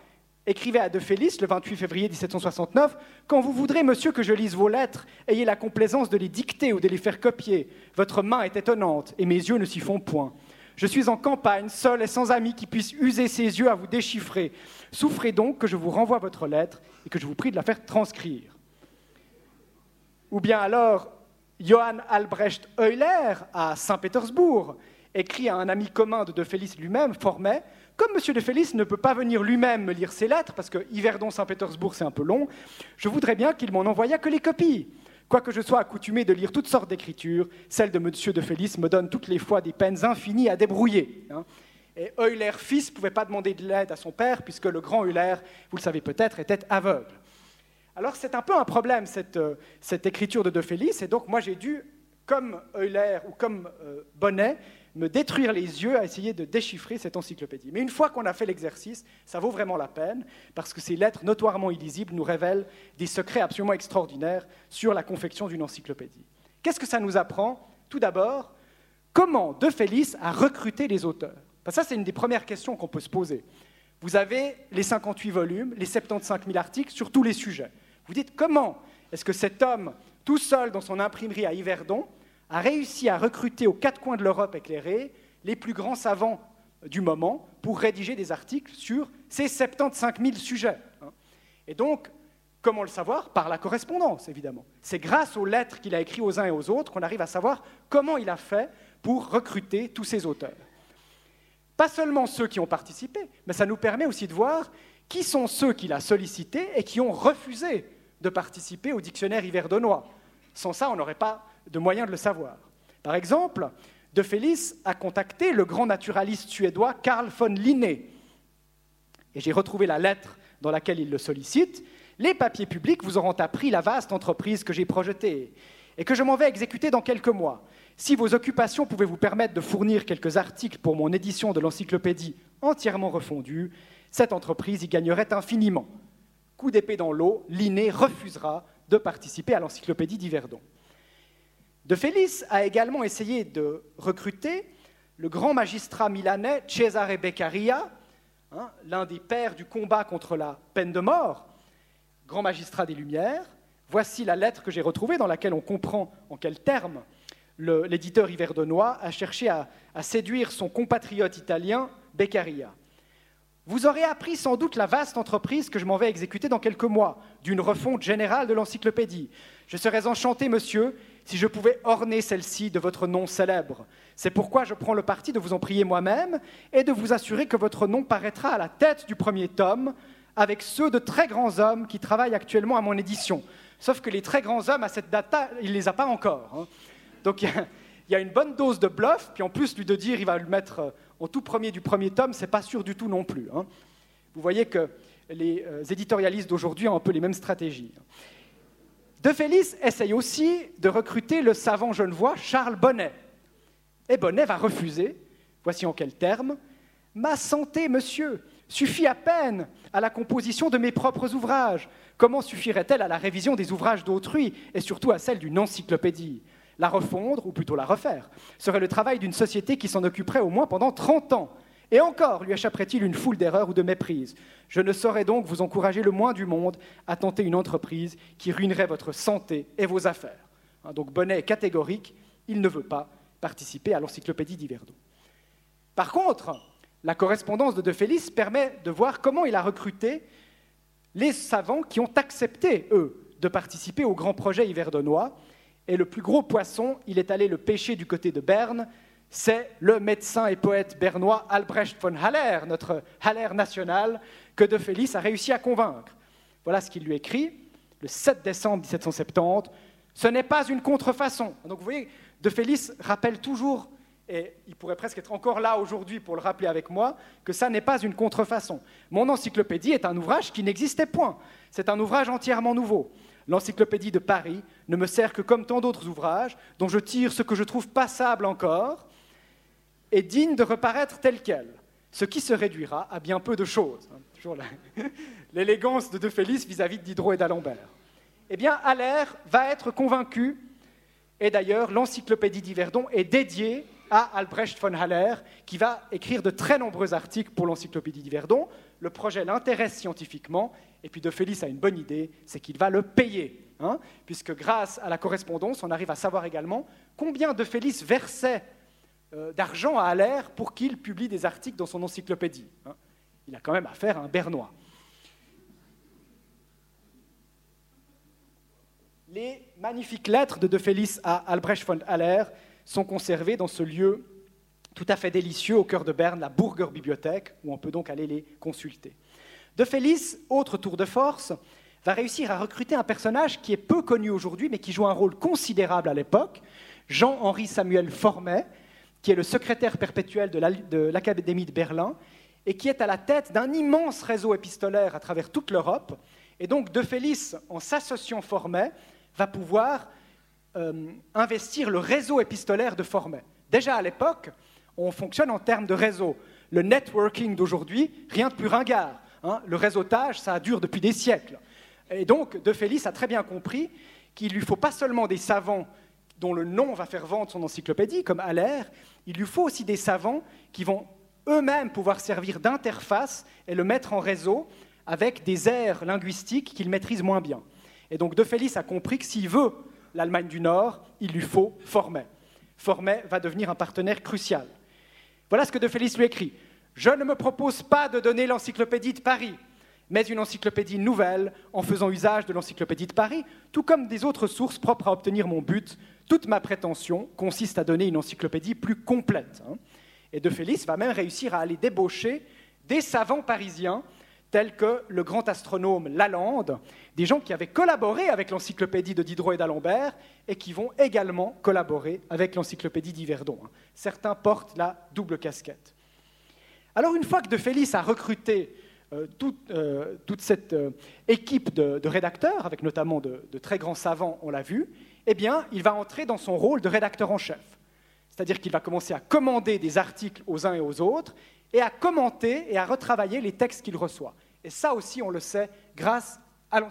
écrivait à De Félix le 28 février 1769 Quand vous voudrez, monsieur, que je lise vos lettres, ayez la complaisance de les dicter ou de les faire copier. Votre main est étonnante et mes yeux ne s'y font point. Je suis en campagne, seul et sans amis qui puissent user ses yeux à vous déchiffrer. Souffrez donc que je vous renvoie votre lettre et que je vous prie de la faire transcrire. Ou bien alors, Johann Albrecht Euler à Saint-Pétersbourg écrit à un ami commun de De Félix lui-même, Formet comme M. de Félix ne peut pas venir lui-même me lire ses lettres, parce que Yverdon-Saint-Pétersbourg c'est un peu long, je voudrais bien qu'il m'en envoyât que les copies. Quoique je sois accoutumé de lire toutes sortes d'écritures, celle de M. de Félix me donne toutes les fois des peines infinies à débrouiller. Hein. Et Euler fils ne pouvait pas demander de l'aide à son père, puisque le grand Euler, vous le savez peut-être, était aveugle. Alors c'est un peu un problème, cette, euh, écriture de De Félix, et donc moi j'ai dû, comme Euler ou comme euh, Bonnet, me détruire les yeux à essayer de déchiffrer cette encyclopédie. Mais une fois qu'on a fait l'exercice, ça vaut vraiment la peine, parce que ces lettres notoirement illisibles nous révèlent des secrets absolument extraordinaires sur la confection d'une encyclopédie. Qu'est-ce que ça nous apprend Tout d'abord, comment De Félix a recruté les auteurs Ça, c'est une des premières questions qu'on peut se poser. Vous avez les 58 volumes, les 75 000 articles sur tous les sujets. Vous dites comment est-ce que cet homme, tout seul dans son imprimerie à Yverdon, a réussi à recruter aux quatre coins de l'Europe éclairée les plus grands savants du moment pour rédiger des articles sur ces 75 000 sujets. Hein. Et donc, comment le savoir? Par la correspondance, évidemment. C'est grâce aux lettres qu'il a écrites aux uns et aux autres qu'on arrive à savoir comment il a fait pour recruter tous ces auteurs. Pas seulement ceux qui ont participé, mais ça nous permet aussi de voir qui sont ceux qu'il a sollicités et qui ont refusé de participer au dictionnaire hiverdonnois. Sans ça, on n'aurait pas de moyen de le savoir. Par exemple, De Félix a contacté le grand naturaliste suédois Carl von Linné. Et j'ai retrouvé la lettre dans laquelle il le sollicite. Les papiers publics vous auront appris la vaste entreprise que j'ai projetée et que je m'en vais exécuter dans quelques mois. Si vos occupations pouvaient vous permettre de fournir quelques articles pour mon édition de l'encyclopédie entièrement refondue, cette entreprise y gagnerait infiniment. Coup d'épée dans l'eau, Linné refusera de participer à l'encyclopédie d'Yverdon. De Félix a également essayé de recruter le grand magistrat milanais Cesare Beccaria, hein, l'un des pères du combat contre la peine de mort, grand magistrat des Lumières. Voici la lettre que j'ai retrouvée dans laquelle on comprend en quels termes l'éditeur Yverdenois a cherché à séduire son compatriote italien Beccaria. Vous aurez appris sans doute la vaste entreprise que je m'en vais exécuter dans quelques mois, d'une refonte générale de l'encyclopédie. Je serais enchanté, monsieur, si je pouvais orner celle-ci de votre nom célèbre. C'est pourquoi je prends le parti de vous en prier moi-même et de vous assurer que votre nom paraîtra à la tête du premier tome avec ceux de très grands hommes qui travaillent actuellement à mon édition. Sauf que les très grands hommes, à cette date, il ne les a pas encore. Hein. Donc il y, a une bonne dose de bluff, puis en plus, lui de dire il va le mettre au tout premier du premier tome, c'est pas sûr du tout non plus. Hein. Vous voyez que les euh, éditorialistes d'aujourd'hui ont un peu les mêmes stratégies. De Félix essaye aussi de recruter le savant genevois Charles Bonnet. Et Bonnet va refuser, voici en quels termes, Ma santé, monsieur, suffit à peine à la composition de mes propres ouvrages. Comment suffirait-elle à la révision des ouvrages d'autrui et surtout à celle d'une encyclopédie? La refondre, ou plutôt la refaire, serait le travail d'une société qui s'en occuperait au moins pendant 30 ans. Et encore lui échapperait-il une foule d'erreurs ou de méprises. Je ne saurais donc vous encourager le moins du monde à tenter une entreprise qui ruinerait votre santé et vos affaires. Hein, donc Bonnet est catégorique, il ne veut pas participer à l'encyclopédie d'Yverdon. Par contre, la correspondance de De Félix permet de voir comment il a recruté les savants qui ont accepté, eux, de participer au grand projet hiverdonnois. Et le plus gros poisson, il est allé le pêcher du côté de Berne, c'est le médecin et poète bernois Albrecht von Haller, notre Haller national, que De Félix a réussi à convaincre. Voilà ce qu'il lui écrit le 7 décembre 1770. Ce n'est pas une contrefaçon. Donc vous voyez, De Félix rappelle toujours, et il pourrait presque être encore là aujourd'hui pour le rappeler avec moi, que ça n'est pas une contrefaçon. Mon encyclopédie est un ouvrage qui n'existait point. C'est un ouvrage entièrement nouveau. L'encyclopédie de Paris ne me sert que comme tant d'autres ouvrages, dont je tire ce que je trouve passable encore, est digne de reparaître tel quel, ce qui se réduira à bien peu de choses. Hein, toujours l'élégance de De Félix vis-à-vis de Diderot et d'Alembert. Eh bien, Aller va être convaincu, et d'ailleurs, l'encyclopédie d'Yverdon est dédiée à Albrecht von Haller, qui va écrire de très nombreux articles pour l'encyclopédie d'Yverdon. Le projet l'intéresse scientifiquement, et puis De Félix a une bonne idée, c'est qu'il va le payer. Hein, puisque grâce à la correspondance, on arrive à savoir également combien De Félix versait euh, d'argent à Aller pour qu'il publie des articles dans son encyclopédie. Hein. Il a quand même affaire à un Bernois. Les magnifiques lettres de De Félix à Albrecht von Haller sont conservées dans ce lieu tout à fait délicieux au cœur de Berne, la Burger Bibliothèque, où on peut donc aller les consulter. De Félix, autre tour de force, va réussir à recruter un personnage qui est peu connu aujourd'hui, mais qui joue un rôle considérable à l'époque, Jean-Henri Samuel Formet, qui est le secrétaire perpétuel de l'Académie de Berlin et qui est à la tête d'un immense réseau épistolaire à travers toute l'Europe. Et donc, De Félix, en s'associant Formet, va pouvoir euh, investir le réseau épistolaire de Formet. Déjà à l'époque, on fonctionne en termes de réseau. Le networking d'aujourd'hui, rien de plus ringard. Hein. Le réseautage, ça dure depuis des siècles. Et donc, De Félix a très bien compris qu'il lui faut pas seulement des savants dont le nom va faire vendre son encyclopédie, comme Aller, il lui faut aussi des savants qui vont eux-mêmes pouvoir servir d'interface et le mettre en réseau avec des aires linguistiques qu'il maîtrise moins bien. Et donc De Félix a compris que s'il veut l'Allemagne du Nord, il lui faut Formet. Formet va devenir un partenaire crucial. Voilà ce que De Félix lui écrit. Je ne me propose pas de donner l'encyclopédie de Paris, mais une encyclopédie nouvelle en faisant usage de l'encyclopédie de Paris, tout comme des autres sources propres à obtenir mon but. Toute ma prétention consiste à donner une encyclopédie plus complète. Hein. Et De Félix va même réussir à aller débaucher des savants parisiens tels que le grand astronome Lalande, des gens qui avaient collaboré avec l'encyclopédie de Diderot et d'Alembert et qui vont également collaborer avec l'encyclopédie d'Yverdon. Hein. Certains portent la double casquette. Alors une fois que De Félix a recruté euh, euh, toute, cette euh, équipe de, rédacteurs, avec notamment de, très grands savants, on l'a vu, eh bien, il va entrer dans son rôle de rédacteur en chef. C'est-à-dire qu'il va commencer à commander des articles aux uns et aux autres, et à commenter et à retravailler les textes qu'il reçoit. Et ça aussi, on le sait, grâce à,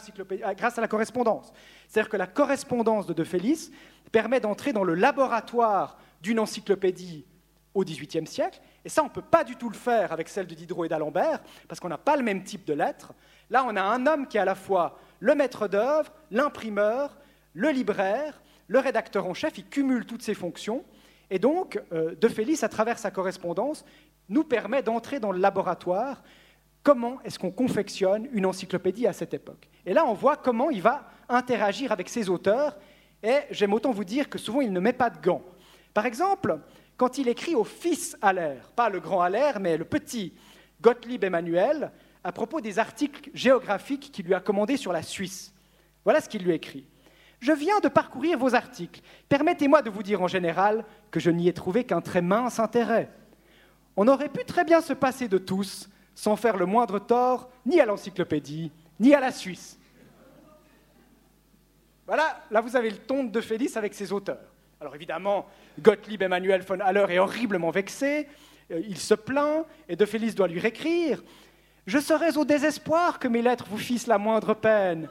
grâce à la correspondance. C'est-à-dire que la correspondance de De Félix permet d'entrer dans le laboratoire d'une encyclopédie au XVIIIe siècle, et ça, on ne peut pas du tout le faire avec celle de Diderot et d'Alembert, parce qu'on n'a pas le même type de lettres. Là, on a un homme qui est à la fois le maître d'œuvre, l'imprimeur, le libraire, le rédacteur en chef, il cumule toutes ces fonctions, et donc, euh, De Félix, à travers sa correspondance, nous permet d'entrer dans le laboratoire. Comment est-ce qu'on confectionne une encyclopédie à cette époque? Et là, on voit comment il va interagir avec ses auteurs. Et j'aime autant vous dire que souvent, il ne met pas de gants. Par exemple, quand il écrit au fils Allaire, pas le grand Allaire, mais le petit Gottlieb Emmanuel, à propos des articles géographiques qu'il lui a commandés sur la Suisse. Voilà ce qu'il lui écrit. Je viens de parcourir vos articles. Permettez-moi de vous dire en général que je n'y ai trouvé qu'un très mince intérêt. On aurait pu très bien se passer de tous sans faire le moindre tort ni à l'encyclopédie, ni à la Suisse. Voilà, là vous avez le ton de Félix avec ses auteurs. Alors évidemment, Gottlieb Emmanuel von Haller est horriblement vexé, euh, il se plaint, et De Félix doit lui réécrire. Je serais au désespoir que mes lettres vous fissent la moindre peine.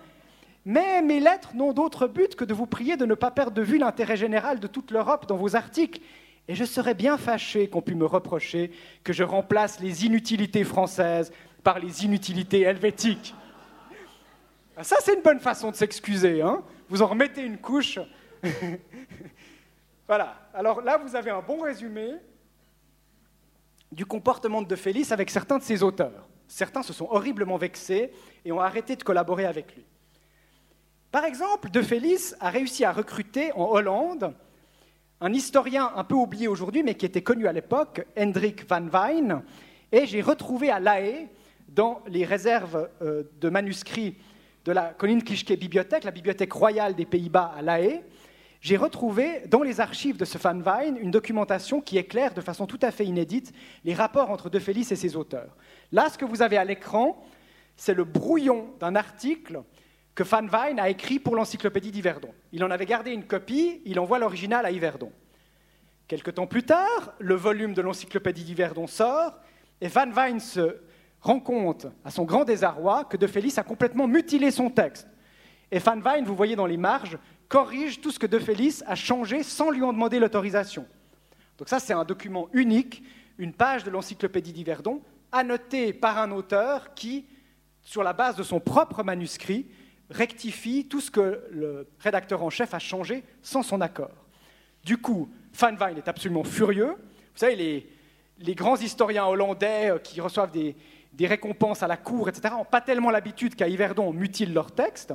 Mais mes lettres n'ont d'autre but que de vous prier de ne pas perdre de vue l'intérêt général de toute l'Europe dans vos articles et je serais bien fâché qu'on puisse me reprocher que je remplace les inutilités françaises par les inutilités helvétiques. Ah, ça, c'est une bonne façon de s'excuser. Hein vous en remettez une couche. voilà. Alors là, vous avez un bon résumé du comportement de Félix avec certains de ses auteurs. Certains se sont horriblement vexés et ont arrêté de collaborer avec lui. Par exemple, De Félix a réussi à recruter en Hollande un historien un peu oublié aujourd'hui, mais qui était connu à l'époque, Hendrik van Wijn, et j'ai retrouvé à La Haye, dans les réserves euh, de manuscrits de la Koninklijke Bibliothèque, la bibliothèque royale des Pays-Bas à La Haye, j'ai retrouvé dans les archives de ce Wijn une documentation qui éclaire de façon tout à fait inédite les rapports entre De Félix et ses auteurs. Là, ce que vous avez à l'écran, c'est le brouillon d'un article que Wijn a écrit pour l'encyclopédie d'Yverdon. Il en avait gardé une copie, il envoie l'original à Yverdon. Quelque temps plus tard, le volume de l'encyclopédie d'Yverdon sort, et Van Wijn se rend compte, à son grand désarroi, que De Félix a complètement mutilé son texte. Et Van Wijn, vous voyez dans les marges, corrige tout ce que De Félix a changé sans lui en demander l'autorisation. Donc ça, c'est un document unique, une page de l'encyclopédie d'Yverdon, annotée par un auteur qui, sur la base de son propre manuscrit, rectifie tout ce que le rédacteur en chef a changé sans son accord. Du coup, Van Wijn est absolument furieux. Vous savez, les, grands historiens hollandais euh, qui reçoivent des, récompenses à la cour, etc., n'ont pas tellement l'habitude qu'à Yverdon, on mutile leur texte.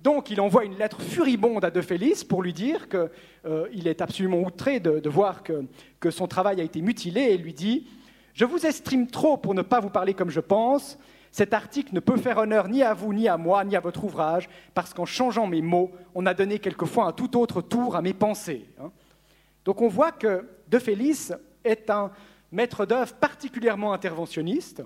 Donc, il envoie une lettre furibonde à De Félix pour lui dire qu'il euh, est absolument outré de, voir que, son travail a été mutilé et lui dit Je vous estime trop pour ne pas vous parler comme je pense. Cet article ne peut faire honneur ni à vous, ni à moi, ni à votre ouvrage, parce qu'en changeant mes mots, on a donné quelquefois un tout autre tour à mes pensées. Hein. Donc on voit que De Félix est un maître d'œuvre particulièrement interventionniste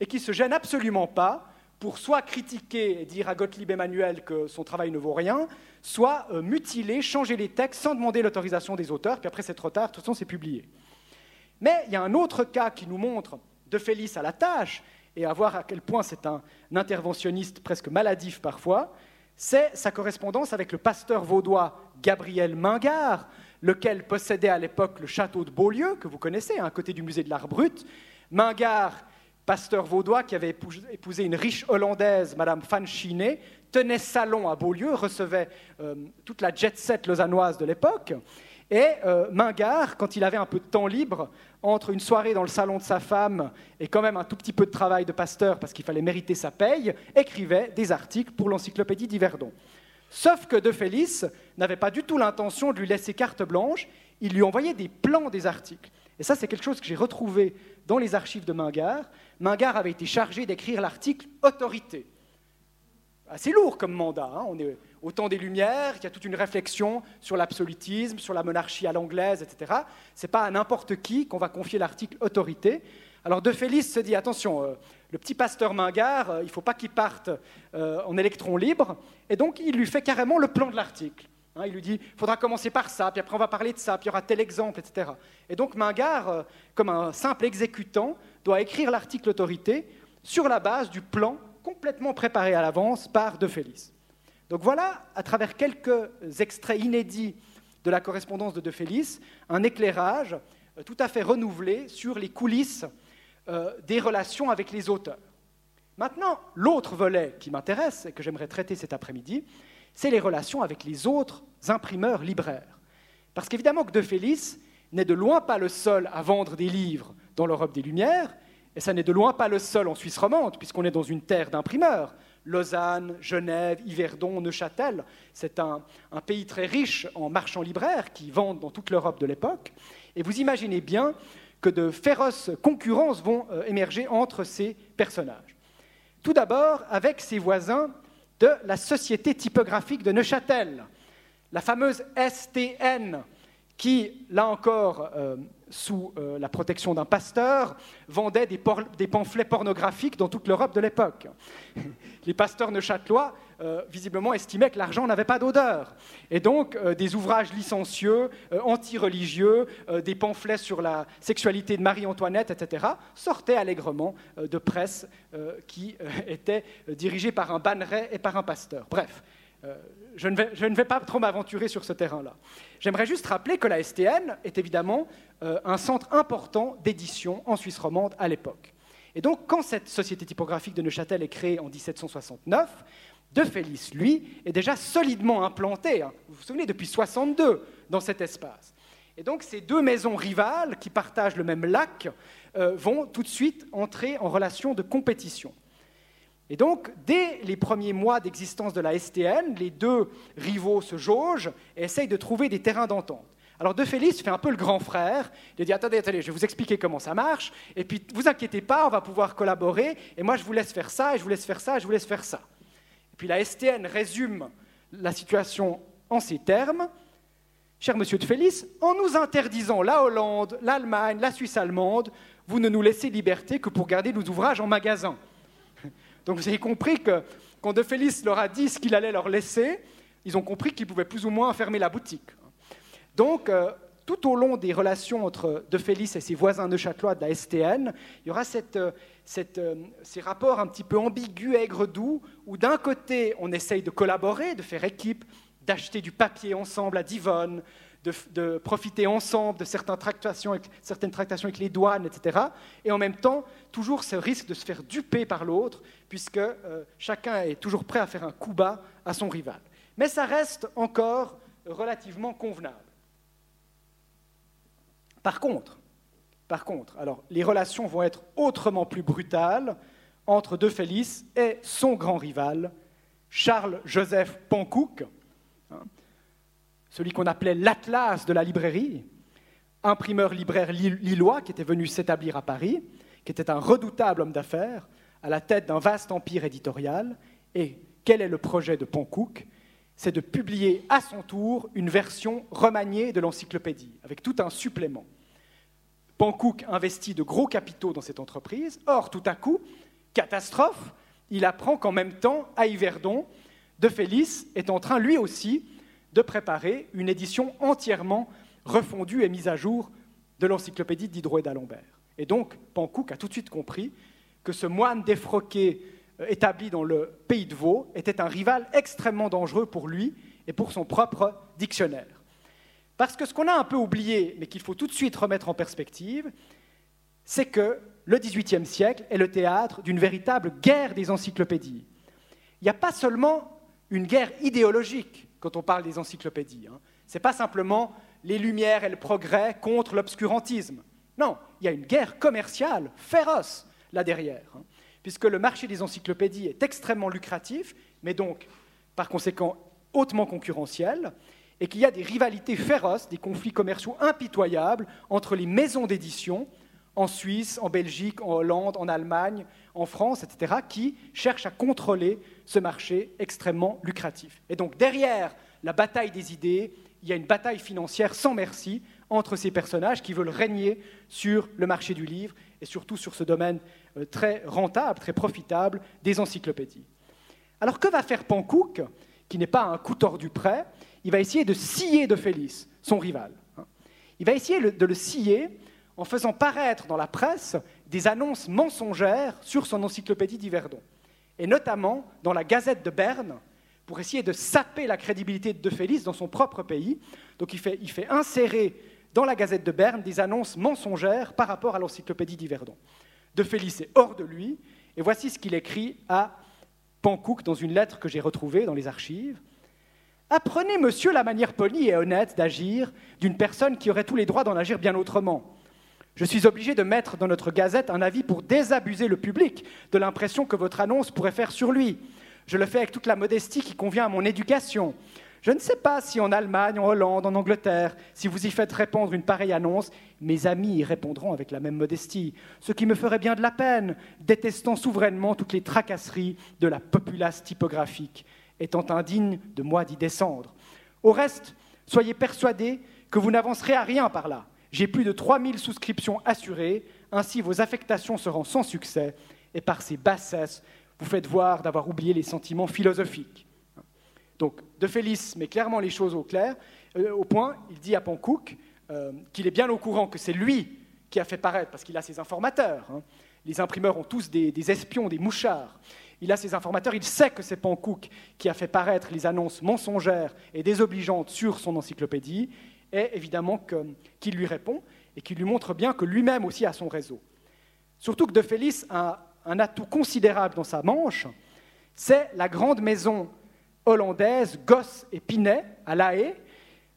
et qui ne se gêne absolument pas pour soit critiquer et dire à Gottlieb Emmanuel que son travail ne vaut rien, soit euh, mutiler, changer les textes sans demander l'autorisation des auteurs, puis après c'est trop tard, de toute façon c'est publié. Mais il y a un autre cas qui nous montre De Félix à la tâche, et à voir à quel point c'est un interventionniste presque maladif parfois, c'est sa correspondance avec le pasteur vaudois Gabriel Mingard, lequel possédait à l'époque le château de Beaulieu, que vous connaissez, à côté du musée de l'art brut. Mingard, pasteur vaudois qui avait épousé une riche hollandaise, Madame Van tenait salon à Beaulieu, recevait euh, toute la jet-set lausannoise de l'époque. Et euh, Mingard, quand il avait un peu de temps libre, entre une soirée dans le salon de sa femme et quand même un tout petit peu de travail de pasteur parce qu'il fallait mériter sa paye, écrivait des articles pour l'encyclopédie d'Yverdon. Sauf que De Félix n'avait pas du tout l'intention de lui laisser carte blanche, il lui envoyait des plans des articles. Et ça, c'est quelque chose que j'ai retrouvé dans les archives de Mingard. Mingard avait été chargé d'écrire l'article Autorité. Assez lourd comme mandat. Hein. On est au temps des Lumières, il y a toute une réflexion sur l'absolutisme, sur la monarchie à l'anglaise, etc. Ce n'est pas à n'importe qui qu'on va confier l'article Autorité. Alors De Félix se dit attention, euh, le petit pasteur Mingard, euh, il ne faut pas qu'il parte euh, en électron libre, et donc il lui fait carrément le plan de l'article. Hein, il lui dit, il faudra commencer par ça, puis après on va parler de ça, puis il y aura tel exemple, etc. Et donc Mingard, euh, comme un simple exécutant, doit écrire l'article autorité sur la base du plan complètement préparé à l'avance par De Félix. Donc voilà, à travers quelques extraits inédits de la correspondance de De Félix, un éclairage euh, tout à fait renouvelé sur les coulisses euh, des relations avec les auteurs. Maintenant, l'autre volet qui m'intéresse et que j'aimerais traiter cet après-midi, c'est les relations avec les autres imprimeurs libraires. Parce qu'évidemment que De Félix n'est de loin pas le seul à vendre des livres dans l'Europe des Lumières, et ça n'est de loin pas le seul en Suisse romande, puisqu'on est dans une terre d'imprimeurs. Lausanne, Genève, Yverdon, Neuchâtel, c'est un, pays très riche en marchands libraires qui vendent dans toute l'Europe de l'époque. Et vous imaginez bien que de féroces concurrences vont euh, émerger entre ces personnages. Tout d'abord avec ses voisins de la Société typographique de Neuchâtel, la fameuse STN, qui, là encore, euh, sous euh, la protection d'un pasteur, vendait des, pamphlets pornographiques dans toute l'Europe de l'époque. Les pasteurs neuchâtelois, euh, visiblement, estimaient que l'argent n'avait pas d'odeur. Et donc, des ouvrages licencieux, anti-religieux, des pamphlets sur la sexualité de Marie-Antoinette, etc., sortaient allègrement de presse qui était dirigée par un banneret et par un pasteur. Bref, je ne, vais, pas trop m'aventurer sur ce terrain-là. J'aimerais juste rappeler que la STN est évidemment euh, un centre important d'édition en Suisse romande à l'époque. Et donc, quand cette société typographique de Neuchâtel est créée en 1769, De Félix, lui, est déjà solidement implanté, hein, vous vous souvenez, depuis 62 dans cet espace. Et donc, ces deux maisons rivales qui partagent le même lac euh, vont tout de suite entrer en relation de compétition. Et donc, dès les premiers mois d'existence de la STN, les deux rivaux se jaugent et essayent de trouver des terrains d'entente. Alors De Félix fait un peu le grand frère, il dit attendez, attendez, je vais vous expliquer comment ça marche, et puis vous inquiétez pas, on va pouvoir collaborer, et moi je vous laisse faire ça, et je vous laisse faire ça, et je vous laisse faire ça. Et puis la STN résume la situation en ces termes. Cher monsieur De Félix, en nous interdisant la Hollande, l'Allemagne, la Suisse allemande, vous ne nous laissez liberté que pour garder nos ouvrages en magasin. Donc vous avez compris que quand De Félix leur a dit ce qu'il allait leur laisser, ils ont compris qu'ils pouvaient plus ou moins fermer la boutique. Donc, euh, tout au long des relations entre De Félix et ses voisins neuchâtelois de la STN, il y aura euh, euh, ces rapports un petit peu ambigus, aigres-doux, où d'un côté, on essaye de collaborer, de faire équipe, d'acheter du papier ensemble à Divonne, de, profiter ensemble de certaines tractations, avec, les douanes, etc. Et en même temps, toujours ce risque de se faire duper par l'autre, puisque chacun est toujours prêt à faire un coup bas à son rival. Mais ça reste encore relativement convenable. Par contre, alors les relations vont être autrement plus brutales entre De Félix et son grand rival, Charles-Joseph Pankouk, hein, celui qu'on appelait l'Atlas de la librairie, imprimeur libraire lillois qui était venu s'établir à Paris, qui était un redoutable homme d'affaires, à la tête d'un vaste empire éditorial. Et quel est le projet de Pankouk C'est de publier à son tour une version remaniée de l'encyclopédie, avec tout un supplément. Pankouk investit de gros capitaux dans cette entreprise. Or, tout à coup, catastrophe, il apprend qu'en même temps, à Yverdon, De Félix est en train, lui aussi, de préparer une édition entièrement refondue et mise à jour de l'encyclopédie d'Hydro et d'Alembert. Et donc, Pankouk a tout de suite compris que ce moine défroqué euh, établi dans le pays de Vaud était un rival extrêmement dangereux pour lui et pour son propre dictionnaire. Parce que ce qu'on a un peu oublié, mais qu'il faut tout de suite remettre en perspective, c'est que le XVIIIe siècle est le théâtre d'une véritable guerre des encyclopédies. Il n'y a pas seulement une guerre idéologique quand on parle des encyclopédies. Hein. Ce n'est pas simplement les Lumières et le progrès contre l'obscurantisme. Non, il y a une guerre commerciale féroce là derrière, hein, puisque le marché des encyclopédies est extrêmement lucratif, mais donc par conséquent hautement concurrentiel, et qu'il y a des rivalités féroces, des conflits commerciaux impitoyables entre les maisons d'édition en Suisse, en Belgique, en Hollande, en Allemagne, en France, etc., qui cherchent à contrôler ce marché extrêmement lucratif. Et donc derrière la bataille des idées, il y a une bataille financière sans merci entre ces personnages qui veulent régner sur le marché du livre et surtout sur ce domaine euh, très rentable, très profitable des encyclopédies. Alors que va faire Pankouk, qui n'est pas un coup tordu près Il va essayer de scier de Félix, son rival. Il va essayer de le scier en faisant paraître dans la presse des annonces mensongères sur son encyclopédie d'Yverdon, et notamment dans la Gazette de Berne, pour essayer de saper la crédibilité de Félix dans son propre pays. Donc il fait, insérer dans la Gazette de Berne des annonces mensongères par rapport à l'encyclopédie d'Yverdon. De Félix est hors de lui, et voici ce qu'il écrit à Pankouk dans une lettre que j'ai retrouvée dans les archives. Apprenez, monsieur, la manière polie et honnête d'agir d'une personne qui aurait tous les droits d'en agir bien autrement. Je suis obligé de mettre dans notre gazette un avis pour désabuser le public de l'impression que votre annonce pourrait faire sur lui. Je le fais avec toute la modestie qui convient à mon éducation. Je ne sais pas si en Allemagne, en Hollande, en Angleterre, si vous y faites répondre une pareille annonce, mes amis y répondront avec la même modestie, ce qui me ferait bien de la peine, détestant souverainement toutes les tracasseries de la populace typographique, étant indigne de moi d'y descendre. Au reste, soyez persuadés que vous n'avancerez à rien par là. J'ai plus de 3000 souscriptions assurées, ainsi vos affectations seront sans succès, et par ces bassesses, vous faites voir d'avoir oublié les sentiments philosophiques. Donc, De Félix met clairement les choses au clair, euh, au point, il dit à Pankouk euh, qu'il est bien au courant que c'est lui qui a fait paraître, parce qu'il a ses informateurs. Hein. Les imprimeurs ont tous des, des, espions, des mouchards. Il a ses informateurs, il sait que c'est Pankouk qui a fait paraître les annonces mensongères et désobligeantes sur son encyclopédie, et évidemment qu'il lui répond et qu'il lui montre bien que lui-même aussi a son réseau. Surtout que De Félix a un atout considérable dans sa manche, c'est la grande maison hollandaise Goss et Pinet à La Haye,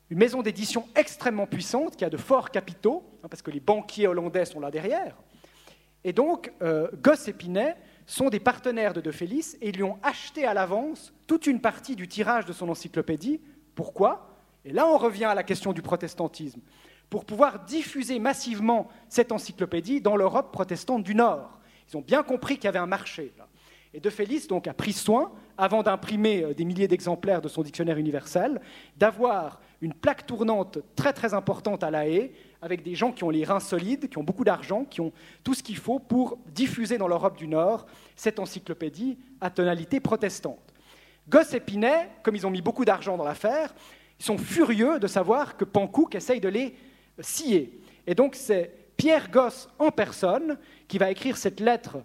une maison d'édition extrêmement puissante qui a de forts capitaux, hein, parce que les banquiers hollandais sont là derrière. Et donc, euh, Goss et Pinet sont des partenaires de De Félix et ils lui ont acheté à l'avance toute une partie du tirage de son encyclopédie. Pourquoi? Et là, on revient à la question du protestantisme. Pour pouvoir diffuser massivement cette encyclopédie dans l'Europe protestante du Nord. Ils ont bien compris qu'il y avait un marché. Et De Félix donc, a pris soin, avant d'imprimer euh, des milliers d'exemplaires de son dictionnaire universel, d'avoir une plaque tournante très très importante à La Haye, avec des gens qui ont les reins solides, qui ont beaucoup d'argent, qui ont tout ce qu'il faut pour diffuser dans l'Europe du Nord cette encyclopédie à tonalité protestante. Gosse et Pinet, comme ils ont mis beaucoup d'argent dans l'affaire, ils sont furieux de savoir que Pankouk essaye de les scier. Et donc c'est Pierre Gosse en personne qui va écrire cette lettre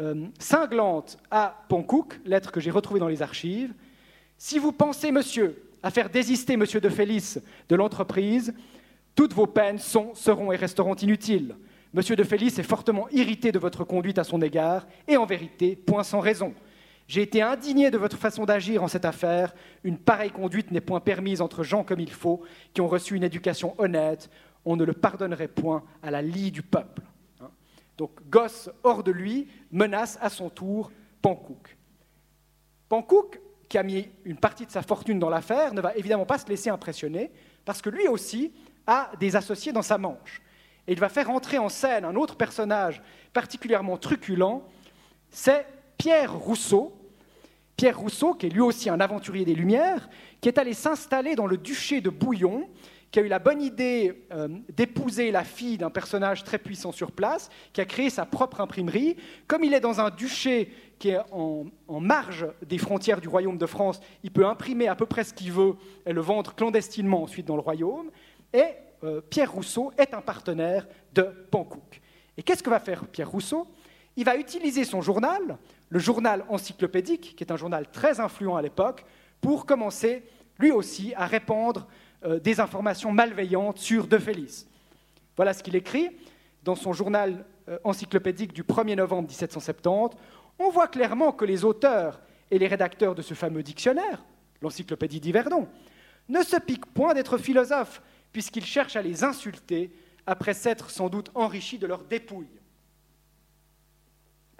euh, cinglante à Pankouk, lettre que j'ai retrouvée dans les archives. Si vous pensez, monsieur, à faire désister monsieur de Félix de l'entreprise, toutes vos peines sont, seront et resteront inutiles. Monsieur de Félix est fortement irrité de votre conduite à son égard, et en vérité, point sans raison. J'ai été indigné de votre façon d'agir en cette affaire. Une pareille conduite n'est point permise entre gens comme il faut, qui ont reçu une éducation honnête. On ne le pardonnerait point à la lie du peuple. Hein. Donc Gosse, hors de lui, menace à son tour Pankouk. Pankouk, qui a mis une partie de sa fortune dans l'affaire, ne va évidemment pas se laisser impressionner, parce que lui aussi a des associés dans sa manche. Et il va faire entrer en scène un autre personnage particulièrement truculent, c'est Pierre Rousseau, Pierre Rousseau, qui est lui aussi un aventurier des Lumières, qui est allé s'installer dans le duché de Bouillon, qui a eu la bonne idée euh, d'épouser la fille d'un personnage très puissant sur place, qui a créé sa propre imprimerie. Comme il est dans un duché qui est en, marge des frontières du royaume de France, il peut imprimer à peu près ce qu'il veut et le vendre clandestinement ensuite dans le royaume. Et euh, Pierre Rousseau est un partenaire de Pankouk. Et qu'est-ce que va faire Pierre Rousseau? Il va utiliser son journal le journal encyclopédique, qui est un journal très influent à l'époque, pour commencer lui aussi à répandre euh, des informations malveillantes sur De Félix. Voilà ce qu'il écrit dans son journal euh, encyclopédique du 1er novembre 1770. On voit clairement que les auteurs et les rédacteurs de ce fameux dictionnaire, l'encyclopédie d'Yverdon, ne se piquent point d'être philosophes, puisqu'ils cherchent à les insulter après s'être sans doute enrichis de leurs dépouilles.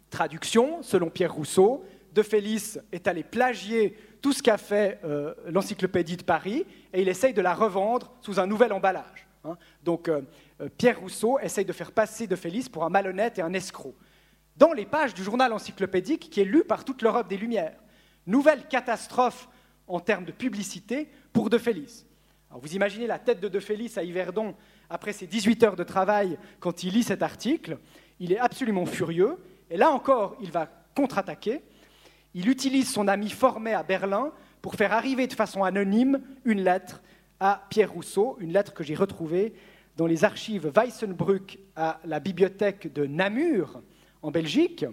Traduction, selon Pierre Rousseau, De Félix est allé plagier tout ce qu'a fait euh, l'Encyclopédie de Paris et il essaye de la revendre sous un nouvel emballage. Hein. Donc euh, euh, Pierre Rousseau essaye de faire passer De Félix pour un malhonnête et un escroc. Dans les pages du journal encyclopédique qui est lu par toute l'Europe des Lumières, nouvelle catastrophe en termes de publicité pour De Félix. Vous imaginez la tête de De Félix à Yverdon après ses 18 heures de travail quand il lit cet article. Il est absolument furieux et là encore, il va contre-attaquer. Il utilise son ami formé à Berlin pour faire arriver de façon anonyme une lettre à Pierre Rousseau, une lettre que j'ai retrouvée dans les archives Weissenbrück à la bibliothèque de Namur, en Belgique.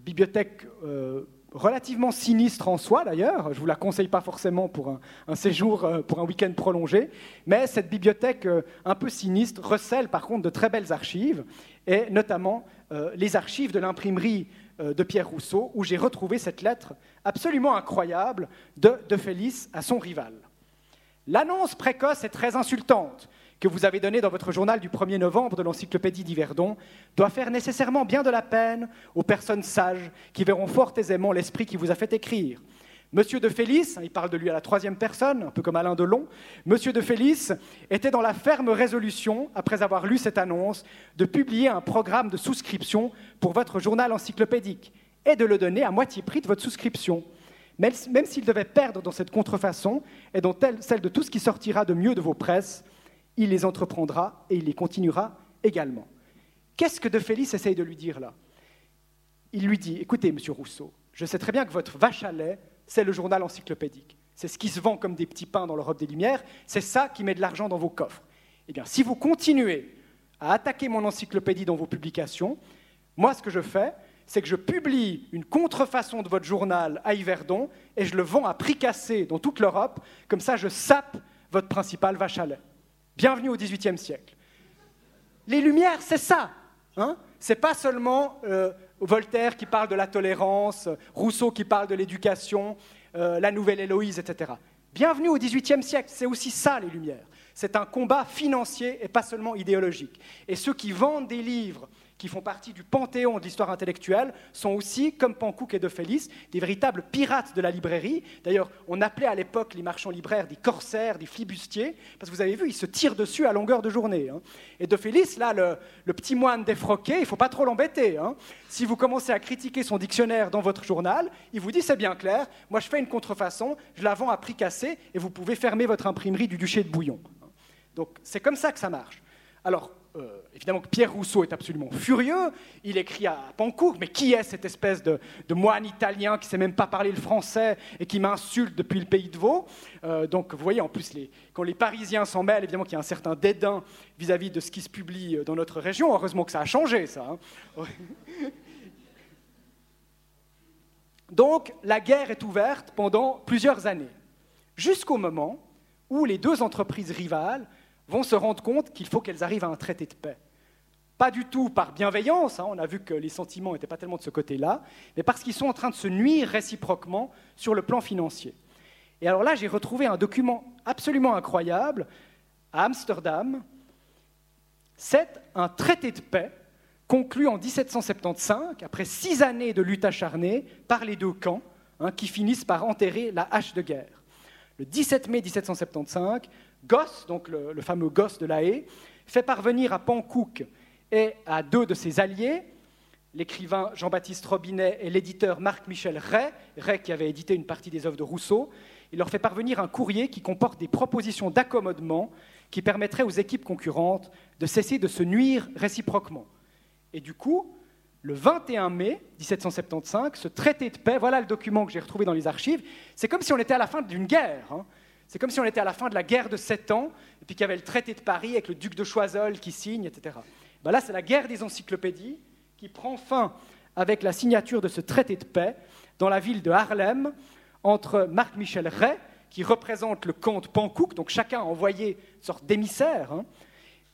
Bibliothèque euh, relativement sinistre en soi d'ailleurs, je ne vous la conseille pas forcément pour un, séjour, euh, pour un week-end prolongé, mais cette bibliothèque euh, un peu sinistre recèle par contre de très belles archives, et notamment les archives de l'imprimerie de Pierre Rousseau, où j'ai retrouvé cette lettre absolument incroyable de, de Félix à son rival. L'annonce précoce est très insultante que vous avez donnée dans votre journal du 1er novembre de l'encyclopédie d'Yverdon doit faire nécessairement bien de la peine aux personnes sages qui verront fort aisément l'esprit qui vous a fait écrire. Monsieur de Félix, il parle de lui à la troisième personne, un peu comme Alain Delon, Monsieur de Félix était dans la ferme résolution, après avoir lu cette annonce, de publier un programme de souscription pour votre journal encyclopédique et de le donner à moitié prix de votre souscription même s'il devait perdre dans cette contrefaçon et dans celle de tout ce qui sortira de mieux de vos presses, il les entreprendra et il les continuera également. Qu'est-ce que De Félix essaye de lui dire là? Il lui dit, écoutez, monsieur Rousseau, je sais très bien que votre vache à lait, c'est le journal encyclopédique. C'est ce qui se vend comme des petits pains dans l'Europe des Lumières, c'est ça qui met de l'argent dans vos coffres. Eh bien, si vous continuez à attaquer mon encyclopédie dans vos publications, moi, ce que je fais, c'est que je publie une contrefaçon de votre journal à Yverdon et je le vends à prix cassé dans toute l'Europe. Comme ça, je sape votre principal vache à lait. Bienvenue au XVIIIe siècle. Les Lumières, c'est ça. Hein c'est pas seulement euh, Voltaire qui parle de la tolérance, Rousseau qui parle de l'éducation, euh, la nouvelle Héloïse, etc. Bienvenue au XVIIIe siècle, c'est aussi ça les Lumières. C'est un combat financier et pas seulement idéologique. Et ceux qui vendent des livres qui font partie du panthéon de l'histoire intellectuelle, sont aussi, comme Pankouk et De Félix, des véritables pirates de la librairie. D'ailleurs, on appelait à l'époque les marchands libraires des corsaires, des flibustiers, parce que vous avez vu, ils se tirent dessus à longueur de journée. Hein. Et De Félix, là, le, petit moine défroqué, il ne faut pas trop l'embêter. Hein. Si vous commencez à critiquer son dictionnaire dans votre journal, il vous dit c'est bien clair, moi je fais une contrefaçon, je la vends à prix cassé, et vous pouvez fermer votre imprimerie du duché de Bouillon. Donc c'est comme ça que ça marche. Alors, euh, évidemment que Pierre Rousseau est absolument furieux. Il écrit à Pancourt, mais qui est cette espèce de, moine italien qui ne sait même pas parler le français et qui m'insulte depuis le pays de Vaud? Euh, Donc vous voyez, en plus, quand les Parisiens s'en mêlent, évidemment qu'il y a un certain dédain vis-à-vis de ce qui se publie dans notre région. Heureusement que ça a changé, ça. Hein. Donc la guerre est ouverte pendant plusieurs années, jusqu'au moment où les deux entreprises rivales vont se rendre compte qu'il faut qu'elles arrivent à un traité de paix. Pas du tout par bienveillance, hein, on a vu que les sentiments n'étaient pas tellement de ce côté-là, mais parce qu'ils sont en train de se nuire réciproquement sur le plan financier. Et alors là, j'ai retrouvé un document absolument incroyable à Amsterdam. C'est un traité de paix conclu en 1775, après six années de lutte acharnée par les deux camps, hein, qui finissent par enterrer la hache de guerre. Le 17 mai 1775, Goss, donc le, fameux Goss de la Haye, fait parvenir à Pankouk et à deux de ses alliés, l'écrivain Jean-Baptiste Robinet et l'éditeur Marc-Michel Ray, Ray qui avait édité une partie des œuvres de Rousseau, il leur fait parvenir un courrier qui comporte des propositions d'accommodement qui permettraient aux équipes concurrentes de cesser de se nuire réciproquement. Et du coup, le 21 mai 1775, ce traité de paix, voilà le document que j'ai retrouvé dans les archives, c'est comme si on était à la fin d'une guerre. Hein. C'est comme si on était à la fin de la guerre de Sept Ans, et puis qu'il y avait le traité de Paris avec le duc de Choiseul qui signe, etc. Ben là, c'est la guerre des encyclopédies qui prend fin avec la signature de ce traité de paix dans la ville de Harlem entre Marc-Michel Ray, qui représente le comte Pankouk, donc chacun a envoyé une sorte d'émissaire, hein,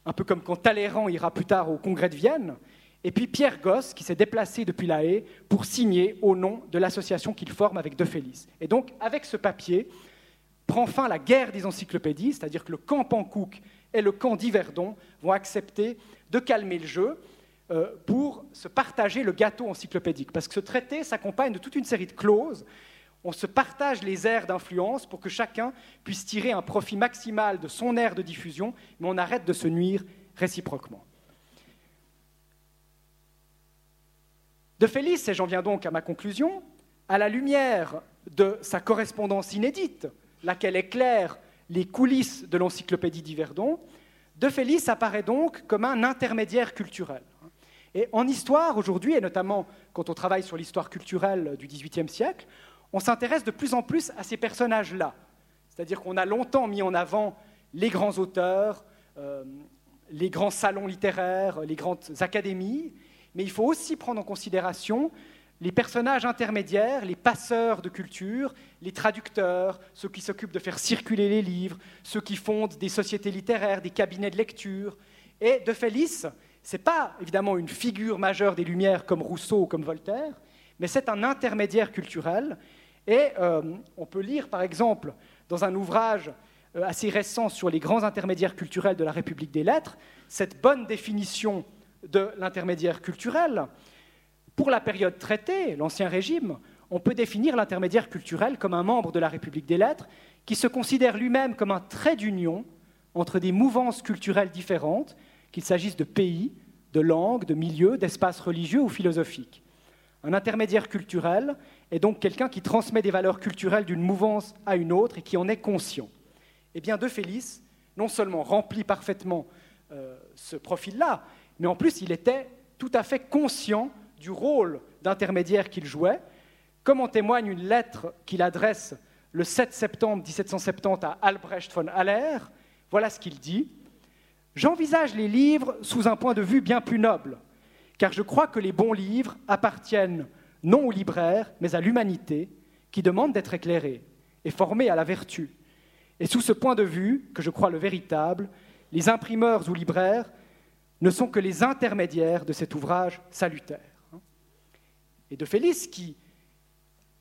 un peu comme quand Talleyrand ira plus tard au congrès de Vienne, et puis Pierre Gosse, qui s'est déplacé depuis La Haye pour signer au nom de l'association qu'il forme avec De Félix. Et donc, avec ce papier, prend fin la guerre des encyclopédies, c'est-à-dire que le camp Pankouk et le camp d'Yverdon vont accepter de calmer le jeu euh, pour se partager le gâteau encyclopédique. Parce que ce traité s'accompagne de toute une série de clauses. On se partage les aires d'influence pour que chacun puisse tirer un profit maximal de son aire de diffusion, mais on arrête de se nuire réciproquement. De Félix, et j'en viens donc à ma conclusion, à la lumière de sa correspondance inédite, laquelle éclaire les coulisses de l'encyclopédie d'Yverdon, De Félix apparaît donc comme un intermédiaire culturel. Et en histoire, aujourd'hui, et notamment quand on travaille sur l'histoire culturelle du XVIIIe siècle, on s'intéresse de plus en plus à ces personnages-là. C'est-à-dire qu'on a longtemps mis en avant les grands auteurs, euh, les grands salons littéraires, les grandes académies, mais il faut aussi prendre en considération les personnages intermédiaires, les passeurs de culture, les traducteurs, ceux qui s'occupent de faire circuler les livres, ceux qui fondent des sociétés littéraires, des cabinets de lecture. Et De Félix, ce n'est pas évidemment une figure majeure des Lumières comme Rousseau ou comme Voltaire, mais c'est un intermédiaire culturel. Et euh, on peut lire, par exemple, dans un ouvrage euh, assez récent sur les grands intermédiaires culturels de la République des lettres, cette bonne définition de l'intermédiaire culturel. Pour la période traitée, l'Ancien Régime, on peut définir l'intermédiaire culturel comme un membre de la République des lettres qui se considère lui-même comme un trait d'union entre des mouvances culturelles différentes, qu'il s'agisse de pays, de langues, de milieux, d'espaces religieux ou philosophiques. Un intermédiaire culturel est donc quelqu'un qui transmet des valeurs culturelles d'une mouvance à une autre et qui en est conscient. Eh bien, De Félix, non seulement remplit parfaitement euh, ce profil-là, mais en plus, il était tout à fait conscient du rôle d'intermédiaire qu'il jouait, comme en témoigne une lettre qu'il adresse le 7 septembre 1770 à Albrecht von Haller. Voilà ce qu'il dit. J'envisage les livres sous un point de vue bien plus noble, car je crois que les bons livres appartiennent non aux libraires, mais à l'humanité, qui demande d'être éclairée et formée à la vertu. Et sous ce point de vue, que je crois le véritable, les imprimeurs ou libraires ne sont que les intermédiaires de cet ouvrage salutaire. Et de Félix, qui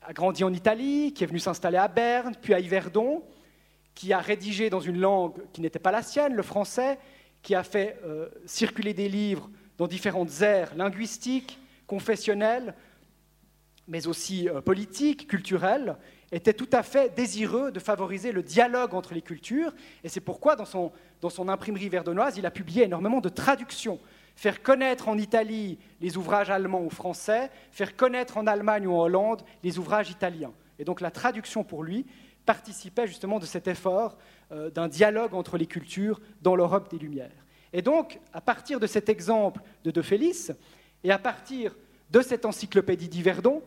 a grandi en Italie, qui est venu s'installer à Berne, puis à Yverdon, qui a rédigé dans une langue qui n'était pas la sienne, le français, qui a fait euh, circuler des livres dans différentes aires linguistiques, confessionnelles, mais aussi euh, politiques, culturelles, était tout à fait désireux de favoriser le dialogue entre les cultures, et c'est pourquoi dans son, imprimerie verdonoise, il a publié énormément de traductions. Faire connaître en Italie les ouvrages allemands ou français, faire connaître en Allemagne ou en Hollande les ouvrages italiens. Et donc la traduction pour lui participait justement de cet effort euh, d'un dialogue entre les cultures dans l'Europe des Lumières. Et donc, à partir de cet exemple de De Félix, et à partir de cette encyclopédie d'Yverdon,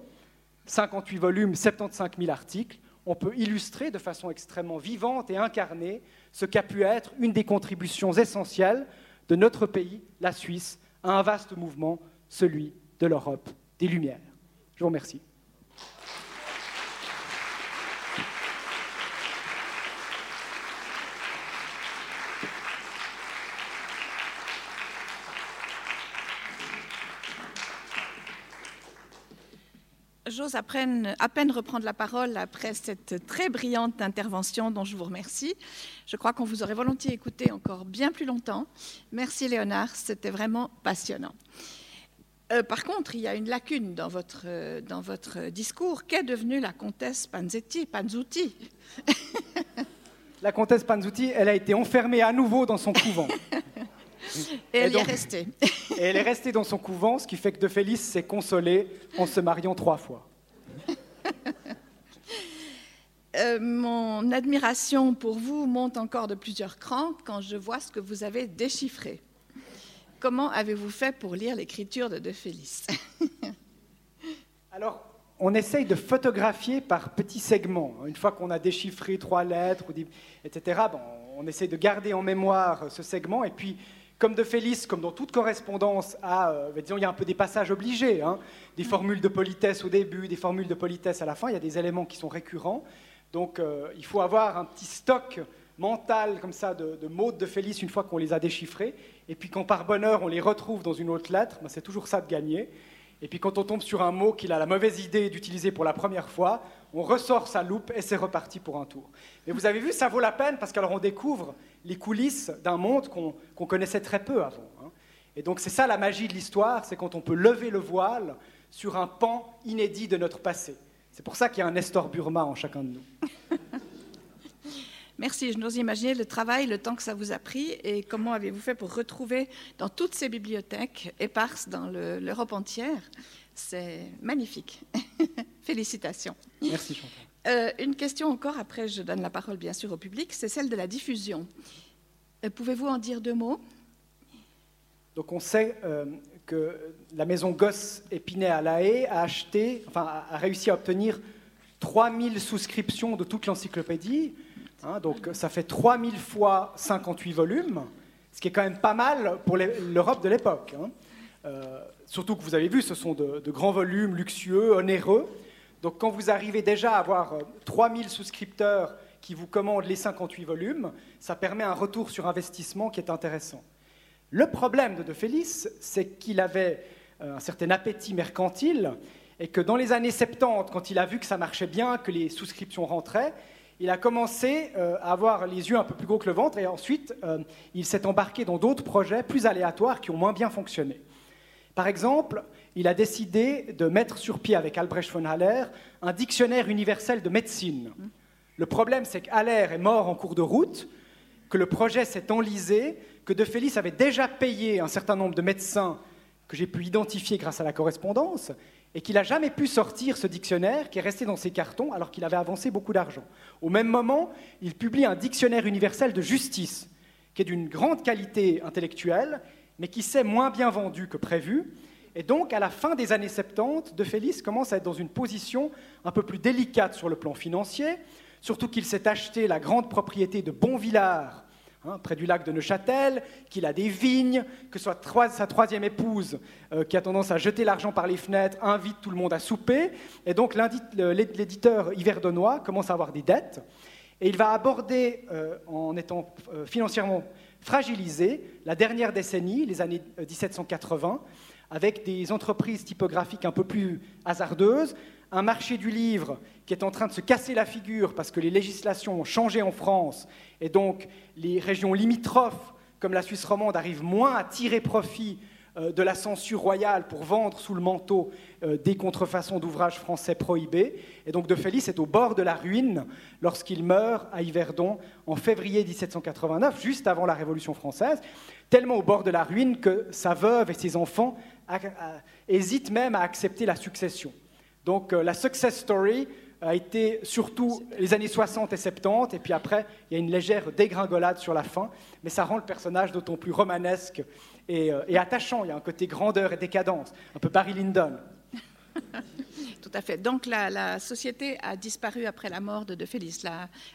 58 volumes, 75 000 articles, on peut illustrer de façon extrêmement vivante et incarnée ce qu'a pu être une des contributions essentielles de notre pays, la Suisse, à un vaste mouvement, celui de l'Europe des Lumières. Je vous remercie. J'ose à peine, reprendre la parole après cette très brillante intervention dont je vous remercie. Je crois qu'on vous aurait volontiers écouté encore bien plus longtemps. Merci Léonard, c'était vraiment passionnant. Euh, par contre, il y a une lacune dans votre, dans votre discours. Qu'est devenue la comtesse Panzetti, Panzuti? La comtesse Panzuti, elle a été enfermée à nouveau dans son couvent. Et elle y est restée. et elle est restée dans son couvent, ce qui fait que De Félix s'est consolé en se mariant trois fois. Euh, mon admiration pour vous monte encore de plusieurs crans quand je vois ce que vous avez déchiffré. Comment avez-vous fait pour lire l'écriture de De Félix? Alors, on essaye de photographier par petits segments. Une fois qu'on a déchiffré trois lettres, etc., bon, on essaye de garder en mémoire ce segment et puis comme de Félix, comme dans toute correspondance, à, euh, disons, il y a un peu des passages obligés, hein. des formules de politesse au début, des formules de politesse à la fin, il y a des éléments qui sont récurrents. Donc euh, il faut avoir un petit stock mental comme ça de, mots de Félix une fois qu'on les a déchiffrés. Et puis quand par bonheur on les retrouve dans une autre lettre, ben, c'est toujours ça de gagner. Et puis quand on tombe sur un mot qu'il a la mauvaise idée d'utiliser pour la première fois, on ressort sa loupe et c'est reparti pour un tour. Mais vous avez vu, ça vaut la peine parce qu'alors on découvre les coulisses d'un monde qu'on connaissait très peu avant. Hein. Et donc c'est ça la magie de l'histoire, c'est quand on peut lever le voile sur un pan inédit de notre passé. C'est pour ça qu'il y a un Nestor Burma en chacun de nous. Merci. Je n'ose imaginer le travail, le temps que ça vous a pris et comment avez-vous fait pour retrouver dans toutes ces bibliothèques éparses dans l'Europe entière. C'est magnifique. Félicitations. Merci Chantal. Euh, une question encore, après je donne la parole bien sûr au public, c'est celle de la diffusion. Euh, pouvez-vous en dire deux mots? Donc on sait euh, que la maison Gosse Épinay à La Haye a acheté, enfin a réussi à obtenir 3000 souscriptions de toute l'encyclopédie. Hein, donc ça fait 3000 fois 58 volumes, ce qui est quand même pas mal pour l'Europe de l'époque. Hein. Surtout que vous avez vu, ce sont de, grands volumes luxueux, onéreux. Donc quand vous arrivez déjà à avoir 3000 euh, souscripteurs qui vous commandent les 58 volumes, ça permet un retour sur investissement qui est intéressant. Le problème de De Félix, c'est qu'il avait euh, un certain appétit mercantile et que dans les années 70, quand il a vu que ça marchait bien, que les souscriptions rentraient, il a commencé euh, à avoir les yeux un peu plus gros que le ventre et ensuite il s'est embarqué dans d'autres projets plus aléatoires qui ont moins bien fonctionné. Par exemple, il a décidé de mettre sur pied avec Albrecht von Haller un dictionnaire universel de médecine. Le problème, c'est qu'Haller est mort en cours de route, que le projet s'est enlisé, que De Félix avait déjà payé un certain nombre de médecins que j'ai pu identifier grâce à la correspondance, et qu'il n'a jamais pu sortir ce dictionnaire qui est resté dans ses cartons alors qu'il avait avancé beaucoup d'argent. Au même moment, il publie un dictionnaire universel de justice, qui est d'une grande qualité intellectuelle, mais qui s'est moins bien vendu que prévu. Et donc, à la fin des années 70, De Félix commence à être dans une position un peu plus délicate sur le plan financier, surtout qu'il s'est acheté la grande propriété de Bonvillard Hein, près du lac de Neuchâtel, qu'il a des vignes, que sa troisième épouse, euh, qui a tendance à jeter l'argent par les fenêtres, invite tout le monde à souper. Et donc l'éditeur Yverdonnois commence à avoir des dettes. Et il va aborder, euh, en étant euh, financièrement fragilisé, la dernière décennie, les années 1780, avec des entreprises typographiques un peu plus hasardeuses, un marché du livre qui est en train de se casser la figure parce que les législations ont changé en France et donc les régions limitrophes comme la Suisse romande arrivent moins à tirer profit euh, de la censure royale pour vendre sous le manteau euh, des contrefaçons d'ouvrages français prohibés. Et donc De Félix est au bord de la ruine lorsqu'il meurt à Yverdon en février 1789, juste avant la Révolution française, tellement au bord de la ruine que sa veuve et ses enfants hésitent même à accepter la succession. Donc euh, la success story a été surtout les années 60 et 70, et puis après, il y a une légère dégringolade sur la fin, mais ça rend le personnage d'autant plus romanesque et, euh, attachant. Il y a un côté grandeur et décadence, un peu Barry Lyndon. Tout à fait. Donc la, société a disparu après la mort de, de Félix.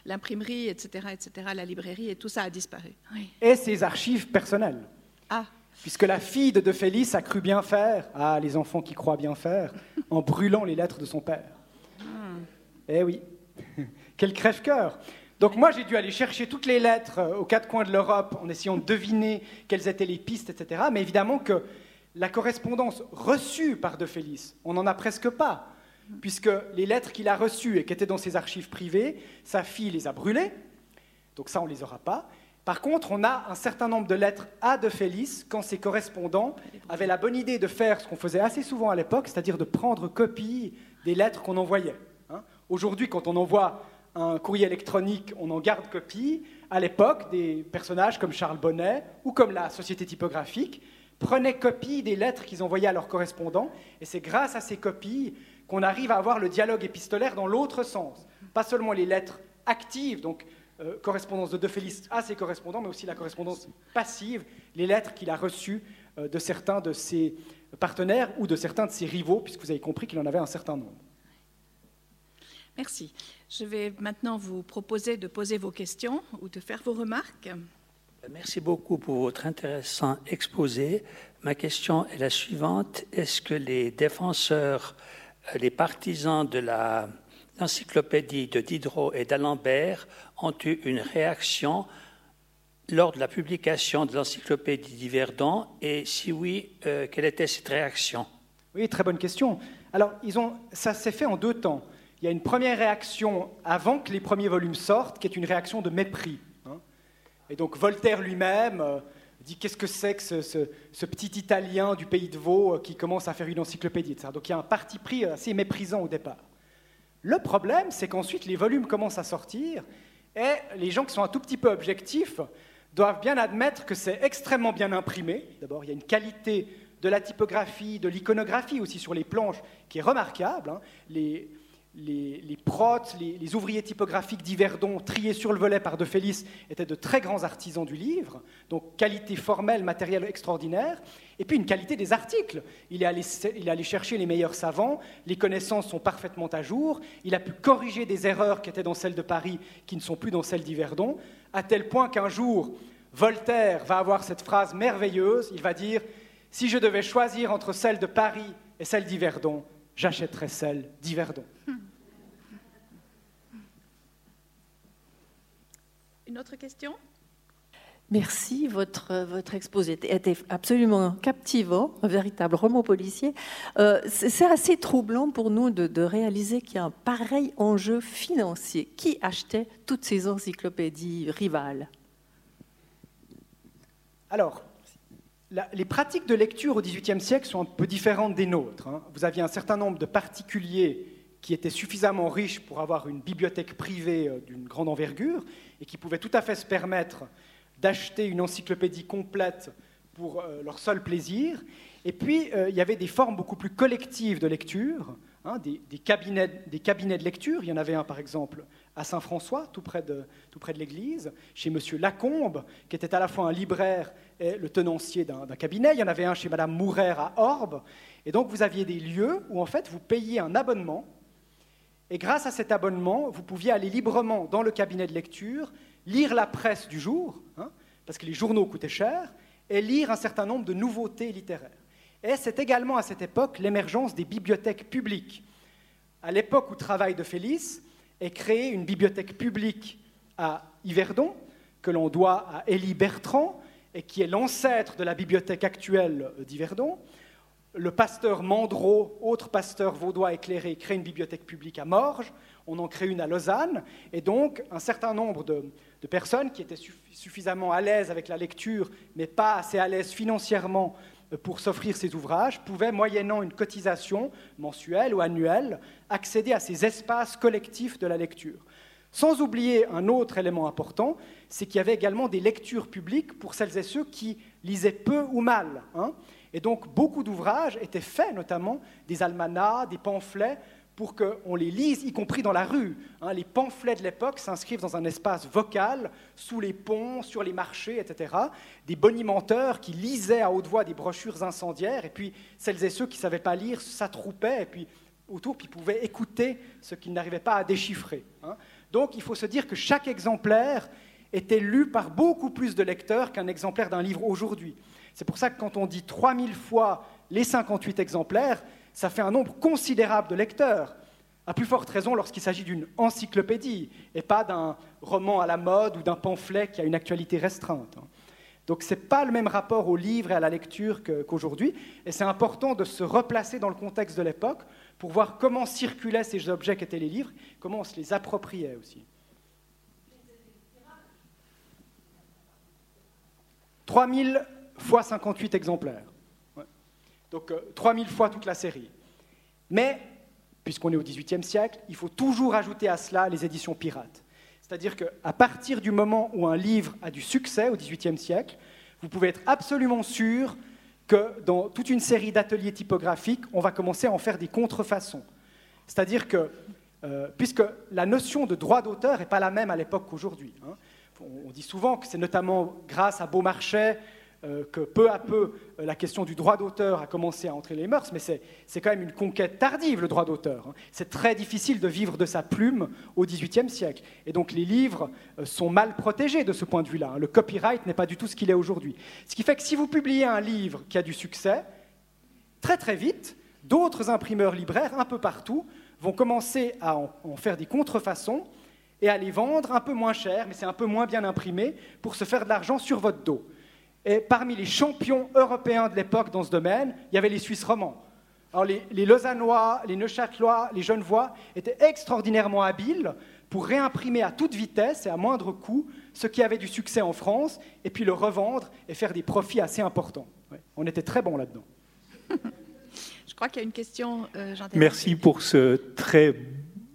L'imprimerie, etc., etc., la librairie, et tout ça a disparu. Et ses archives personnelles. Ah. Puisque la fille de De Félix a cru bien faire, ah, les enfants qui croient bien faire, en brûlant les lettres de son père. Hmm. Eh oui, quel crève-cœur donc moi, j'ai dû aller chercher toutes les lettres euh, aux quatre coins de l'Europe en essayant de deviner quelles étaient les pistes, etc. Mais évidemment que la correspondance reçue par De Félix, on n'en a presque pas, puisque les lettres qu'il a reçues et qui étaient dans ses archives privées, sa fille les a brûlées, donc ça, on ne les aura pas. Par contre, on a un certain nombre de lettres à De Félix quand ses correspondants avaient la bonne idée de faire ce qu'on faisait assez souvent à l'époque, c'est-à-dire de prendre copie des lettres qu'on envoyait. Hein. Aujourd'hui, quand on envoie un courrier électronique, on en garde copie. À l'époque, des personnages comme Charles Bonnet ou comme la Société typographique prenaient copie des lettres qu'ils envoyaient à leurs correspondants, et c'est grâce à ces copies qu'on arrive à avoir le dialogue épistolaire dans l'autre sens. Pas seulement les lettres actives, donc euh, correspondance de De Félix à ses correspondants, mais aussi la correspondance passive, les lettres qu'il a reçues euh, de certains de ses partenaires ou de certains de ses rivaux, puisque vous avez compris qu'il en avait un certain nombre. Merci. Je vais maintenant vous proposer de poser vos questions ou de faire vos remarques. Merci beaucoup pour votre intéressant exposé. Ma question est la suivante. Est-ce que les défenseurs, euh, les partisans de la l'encyclopédie de Diderot et d'Alembert ont eu une réaction lors de la publication de l'encyclopédie d'Yverdon et si oui, euh, quelle était cette réaction? Oui, très bonne question. Alors, ils ont, ça s'est fait en deux temps. Il y a une première réaction avant que les premiers volumes sortent, qui est une réaction de mépris. Hein. Et donc Voltaire lui-même euh, dit qu'est-ce que c'est que ce, petit Italien du pays de Vaud euh, qui commence à faire une encyclopédie. Donc il y a un parti pris assez méprisant au départ. Le problème, c'est qu'ensuite les volumes commencent à sortir et les gens qui sont un tout petit peu objectifs doivent bien admettre que c'est extrêmement bien imprimé. D'abord, il y a une qualité de la typographie, de l'iconographie aussi sur les planches qui est remarquable. Hein. Les, les, protes, les, ouvriers typographiques d'Yverdon, triés sur le volet par De Félix, étaient de très grands artisans du livre, donc qualité formelle, matérielle extraordinaire, et puis une qualité des articles. Il est, allé, chercher les meilleurs savants, les connaissances sont parfaitement à jour, il a pu corriger des erreurs qui étaient dans celles de Paris, qui ne sont plus dans celles d'Yverdon, à tel point qu'un jour, Voltaire va avoir cette phrase merveilleuse, il va dire, si je devais choisir entre celle de Paris et celle d'Yverdon, j'achèterais celle d'Yverdon. Une autre question? Merci, votre, votre exposé était absolument captivant, un véritable roman policier. Euh, c'est assez troublant pour nous de, de réaliser qu'il y a un pareil enjeu financier. Qui achetait toutes ces encyclopédies rivales? Alors, les pratiques de lecture au XVIIIe siècle sont un peu différentes des nôtres. Hein. Vous aviez un certain nombre de particuliers qui étaient suffisamment riches pour avoir une bibliothèque privée euh, d'une grande envergure et qui pouvaient tout à fait se permettre d'acheter une encyclopédie complète pour euh, leur seul plaisir. Et puis, euh, il y avait des formes beaucoup plus collectives de lecture, hein, des, cabinets, des, cabinets, de lecture. Il y en avait un, par exemple, à Saint-François, tout près de, l'église, chez M. Lacombe, qui était à la fois un libraire et le tenancier d'un cabinet. Il y en avait un chez Mme Mourer à Orbe. Et donc, vous aviez des lieux où, en fait, vous payiez un abonnement. Et grâce à cet abonnement, vous pouviez aller librement dans le cabinet de lecture, lire la presse du jour, parce que les journaux coûtaient cher, et lire un certain nombre de nouveautés littéraires. Et c'est également à cette époque l'émergence des bibliothèques publiques. À l'époque où travaille de Félix, est créée une bibliothèque publique à Yverdon, que l'on doit à Élie Bertrand, et qui est l'ancêtre de la bibliothèque actuelle d'Yverdon. Le pasteur Mandreau, autre pasteur vaudois éclairé, crée une bibliothèque publique à Morges, on en crée une à Lausanne, et donc un certain nombre de, de personnes qui étaient suffisamment à l'aise avec la lecture, mais pas assez à l'aise financièrement pour s'offrir ces ouvrages, pouvaient, moyennant une cotisation mensuelle ou annuelle, accéder à ces espaces collectifs de la lecture. Sans oublier un autre élément important, c'est qu'il y avait également des lectures publiques pour celles et ceux qui lisaient peu ou mal. Hein. et donc beaucoup d'ouvrages étaient faits, notamment des almanachs, des pamphlets, pour qu'on les lise, y compris dans la rue. Hein. les pamphlets de l'époque s'inscrivent dans un espace vocal, sous les ponts, sur les marchés, etc. Des bonimenteurs qui lisaient à haute voix des brochures incendiaires, et puis celles et ceux qui ne savaient pas lire s'attroupaient, et puis autour, puis pouvaient écouter ce qu'ils n'arrivaient pas à déchiffrer. Hein. Donc il faut se dire que chaque exemplaire était lu par beaucoup plus de lecteurs qu'un exemplaire d'un livre aujourd'hui. C'est pour ça que quand on dit 3000 fois les 58 exemplaires, ça fait un nombre considérable de lecteurs. À plus forte raison lorsqu'il s'agit d'une encyclopédie et pas d'un roman à la mode ou d'un pamphlet qui a une actualité restreinte. Donc ce n'est pas le même rapport au livre et à la lecture qu'aujourd'hui, et c'est important de se replacer dans le contexte de l'époque pour voir comment circulaient ces objets qu'étaient les livres, comment on se les appropriait aussi. 3000 fois 58 exemplaires. Donc 3000 euh, fois toute la série. Mais, puisqu'on est au XVIIIe siècle, il faut toujours ajouter à cela les éditions pirates. C'est-à-dire qu'à partir du moment où un livre a du succès au XVIIIe siècle, vous pouvez être absolument sûr que dans toute une série d'ateliers typographiques, on va commencer à en faire des contrefaçons. C'est-à-dire que, euh, puisque la notion de droit d'auteur n'est pas la même à l'époque qu'aujourd'hui. Hein, on dit souvent que c'est notamment grâce à Beaumarchais euh, que peu à peu euh, la question du droit d'auteur a commencé à entrer les mœurs, mais c'est quand même une conquête tardive, le droit d'auteur. Hein. C'est très difficile de vivre de sa plume au XVIIIe siècle. Et donc les livres euh, sont mal protégés de ce point de vue-là. Hein. Le copyright n'est pas du tout ce qu'il est aujourd'hui. Ce qui fait que si vous publiez un livre qui a du succès, très très vite, d'autres imprimeurs libraires un peu partout vont commencer à en faire des contrefaçons et à les vendre un peu moins cher, mais c'est un peu moins bien imprimé, pour se faire de l'argent sur votre dos. Et parmi les champions européens de l'époque dans ce domaine, il y avait les Suisses romans. Alors les, les Lausannois, les Neuchâtelois, les Genevois étaient extraordinairement habiles pour réimprimer à toute vitesse et à moindre coût ce qui avait du succès en France, et puis le revendre et faire des profits assez importants. on était très bons là-dedans. Je crois qu'il y a une question, euh, Merci pour ce très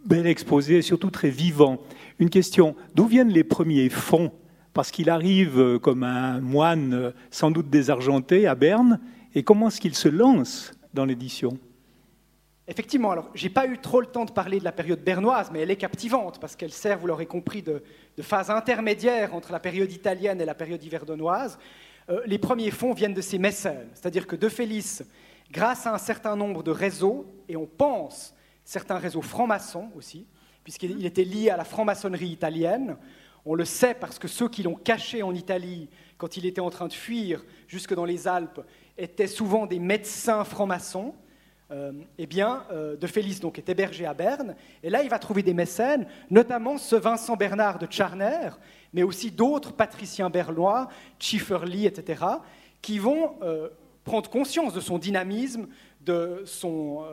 bel exposé et surtout très vivant. Une question, d'où viennent les premiers fonds Parce qu'il arrive euh, comme un moine euh, sans doute désargenté à Berne, et comment est-ce qu'il se lance dans l'édition? Effectivement, alors j'ai pas eu trop le temps de parler de la période bernoise, mais elle est captivante parce qu'elle sert, vous l'aurez compris, de, phase intermédiaire entre la période italienne et la période hiverdonoise. Euh, les premiers fonds viennent de ces mécènes, c'est-à-dire que De Félix, grâce à un certain nombre de réseaux, et on pense certains réseaux francs-maçons aussi, puisqu'il était lié à la franc-maçonnerie italienne. On le sait parce que ceux qui l'ont caché en Italie, quand il était en train de fuir jusque dans les Alpes, étaient souvent des médecins francs-maçons. Euh, eh bien, euh, De Félix donc, est hébergé à Berne, et là il va trouver des mécènes, notamment ce Vincent Bernard de Charner, mais aussi d'autres patriciens bernois, Schifferly, etc., qui vont euh, prendre conscience de son dynamisme, de son,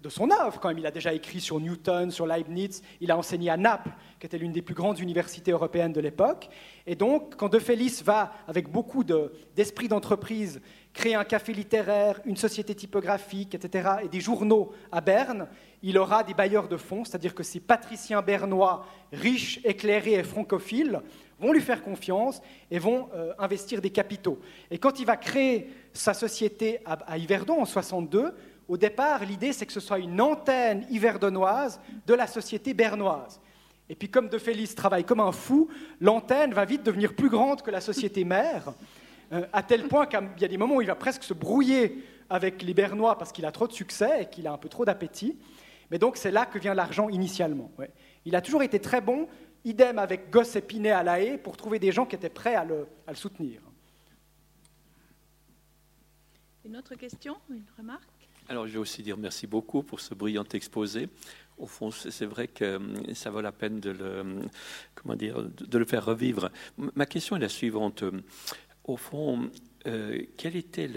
de son œuvre. Quand même, il a déjà écrit sur Newton, sur Leibniz, il a enseigné à Naples, qui était l'une des plus grandes universités européennes de l'époque. Et donc, quand De Félix va, avec beaucoup d'esprit d'entreprise, créer un café littéraire, une société typographique, etc., et des journaux à Berne, il aura des bailleurs de fonds, c'est-à-dire que ces patriciens bernois, riches, éclairés et francophiles, vont lui faire confiance et vont euh, investir des capitaux. Et quand il va créer sa société à, Yverdon en 62, au départ, l'idée c'est que ce soit une antenne yverdonoise de la société bernoise. Et puis comme De Félix travaille comme un fou, l'antenne va vite devenir plus grande que la société mère. Euh, à tel point qu'il y a des moments où il va presque se brouiller avec les Bernois parce qu'il a trop de succès et qu'il a un peu trop d'appétit. Mais donc c'est là que vient l'argent initialement. Il a toujours été très bon, idem avec Gosse et Pinet à La Haye, pour trouver des gens qui étaient prêts à le soutenir. Une autre question, une remarque Alors je vais aussi dire merci beaucoup pour ce brillant exposé. Au fond, c'est vrai que hum, ça vaut la peine de le, comment dire, de le faire revivre. Ma question est la suivante au fond, euh, quelles étaient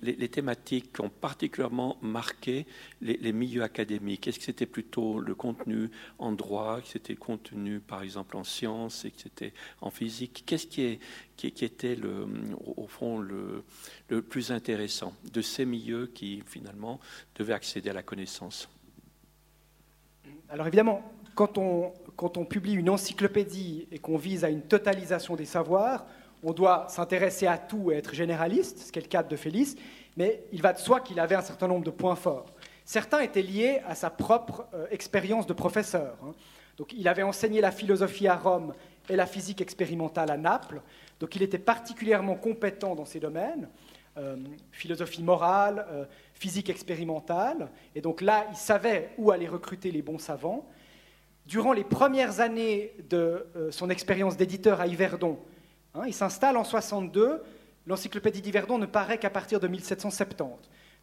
les, thématiques qui ont particulièrement marqué les, milieux académiques? Est-ce que c'était plutôt le contenu en droit, que c'était le contenu par exemple en sciences, et que c'était en physique? Qu'est-ce qui, était au fond le, plus intéressant de ces milieux qui finalement devaient accéder à la connaissance? Alors évidemment, quand on publie une encyclopédie et qu'on vise à une totalisation des savoirs, on doit s'intéresser à tout et être généraliste, ce qui est le cas de Félix, mais il va de soi qu'il avait un certain nombre de points forts. Certains étaient liés à sa propre euh, expérience de professeur. Hein. Donc, il avait enseigné la philosophie à Rome et la physique expérimentale à Naples, donc il était particulièrement compétent dans ces domaines, euh, philosophie morale, euh, physique expérimentale, et donc là, il savait où aller recruter les bons savants. Durant les premières années de son expérience d'éditeur à Yverdon, Hein, il s'installe en 62. L'encyclopédie d'Yverdon ne paraît qu'à partir de 1770.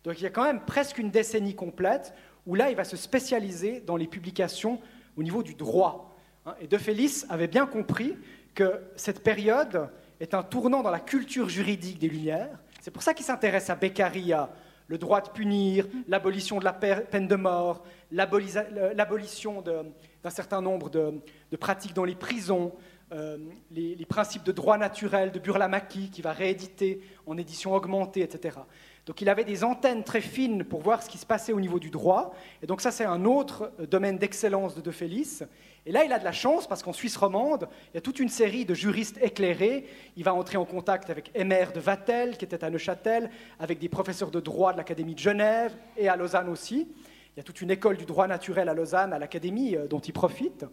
Donc il y a quand même presque une décennie complète où là, il va se spécialiser dans les publications au niveau du droit. Hein, et De Félix avait bien compris que cette période est un tournant dans la culture juridique des Lumières. C'est pour ça qu'il s'intéresse à Beccaria, le droit de punir, l'abolition de la peine de mort, l'abolition d'un certain nombre de, pratiques dans les prisons, euh, les, principes de droit naturel de Burlamaqui, qui va rééditer en édition augmentée, etc. Donc il avait des antennes très fines pour voir ce qui se passait au niveau du droit. Et donc ça, c'est un autre euh, domaine d'excellence de De Félix. Et là, il a de la chance parce qu'en Suisse romande, il y a toute une série de juristes éclairés. Il va entrer en contact avec Emer de Vatel, qui était à Neuchâtel, avec des professeurs de droit de l'Académie de Genève et à Lausanne aussi. Il y a toute une école du droit naturel à Lausanne, à l'Académie, euh, dont il profite.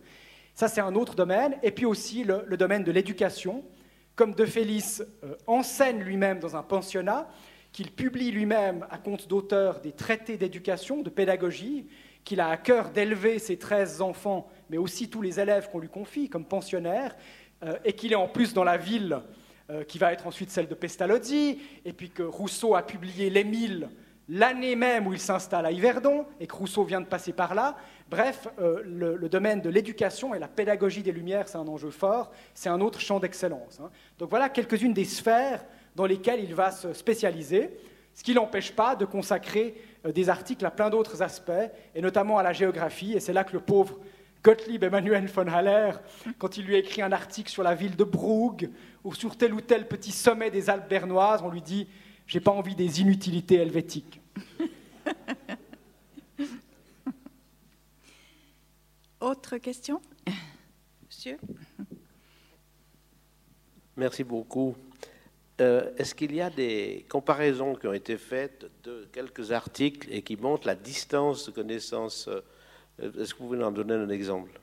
Ça, c'est un autre domaine. Et puis aussi le, domaine de l'éducation. Comme De Félix euh, enseigne lui-même dans un pensionnat, qu'il publie lui-même à compte d'auteur des traités d'éducation, de pédagogie, qu'il a à cœur d'élever ses 13 enfants, mais aussi tous les élèves qu'on lui confie comme pensionnaire, euh, et qu'il est en plus dans la ville euh, qui va être ensuite celle de Pestalozzi, et puis que Rousseau a publié l'Émile l'année même où il s'installe à Yverdon, et que Rousseau vient de passer par là, Bref, euh, le, domaine de l'éducation et la pédagogie des Lumières, c'est un enjeu fort, c'est un autre champ d'excellence. Hein. Donc voilà quelques-unes des sphères dans lesquelles il va se spécialiser. Ce qui n'empêche pas de consacrer euh, des articles à plein d'autres aspects, et notamment à la géographie. Et c'est là que le pauvre Gottlieb Emmanuel von Haller, quand il lui écrit un article sur la ville de Brugg ou sur tel ou tel petit sommet des Alpes bernoises, on lui dit J'ai pas envie des inutilités helvétiques. Autre question? Monsieur? Merci beaucoup. Euh, est-ce qu'il y a des comparaisons qui ont été faites de quelques articles et qui montrent la distance de connaissance euh, Est-ce que vous pouvez en donner un exemple?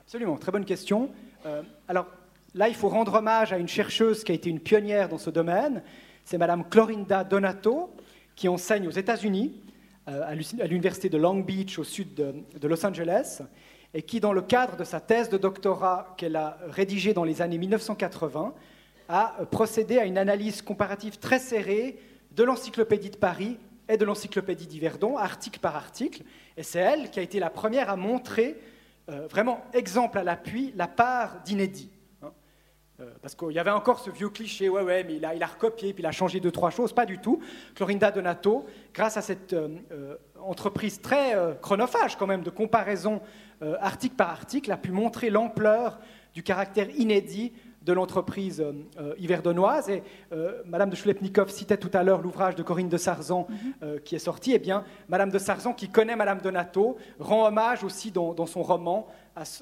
Absolument, très bonne question. Euh, alors là, il faut rendre hommage à une chercheuse qui a été une pionnière dans ce domaine. C'est Madame Clorinda Donato, qui enseigne aux États-Unis, à l'université de Long Beach, au sud de Los Angeles, et qui, dans le cadre de sa thèse de doctorat qu'elle a rédigée dans les années 1980, a procédé à une analyse comparative très serrée de l'encyclopédie de Paris et de l'encyclopédie d'Yverdon, article par article. Et c'est elle qui a été la première à montrer, euh, vraiment exemple à l'appui, la part d'inédit. Hein. Euh, parce qu'il y avait encore ce vieux cliché, ouais, ouais, mais il a, recopié, puis il a changé deux, trois choses. Pas du tout. Clorinda Donato, grâce à cette euh, entreprise très chronophage quand même de comparaison article par article, a pu montrer l'ampleur du caractère inédit de l'entreprise euh, euh, hiverdonoise. Et euh, Madame de Choulepnikov citait tout à l'heure l'ouvrage de Corinne de Sarzan mhm. qui est sorti. Eh bien, Madame de Sarzan, qui connaît Madame Donato, rend hommage aussi dans, son roman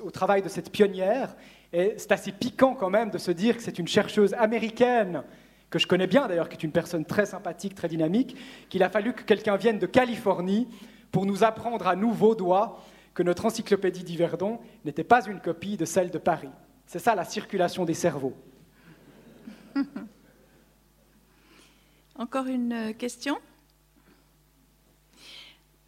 au travail de cette pionnière. Et c'est assez piquant quand même de se dire que c'est une chercheuse américaine que je connais bien d'ailleurs, qui est une personne très sympathique, très dynamique, qu'il a fallu que quelqu'un vienne de Californie pour nous apprendre à nous, Vaudois, que notre encyclopédie d'Yverdon n'était pas une copie de celle de Paris. C'est ça la circulation des cerveaux. Encore une euh, question?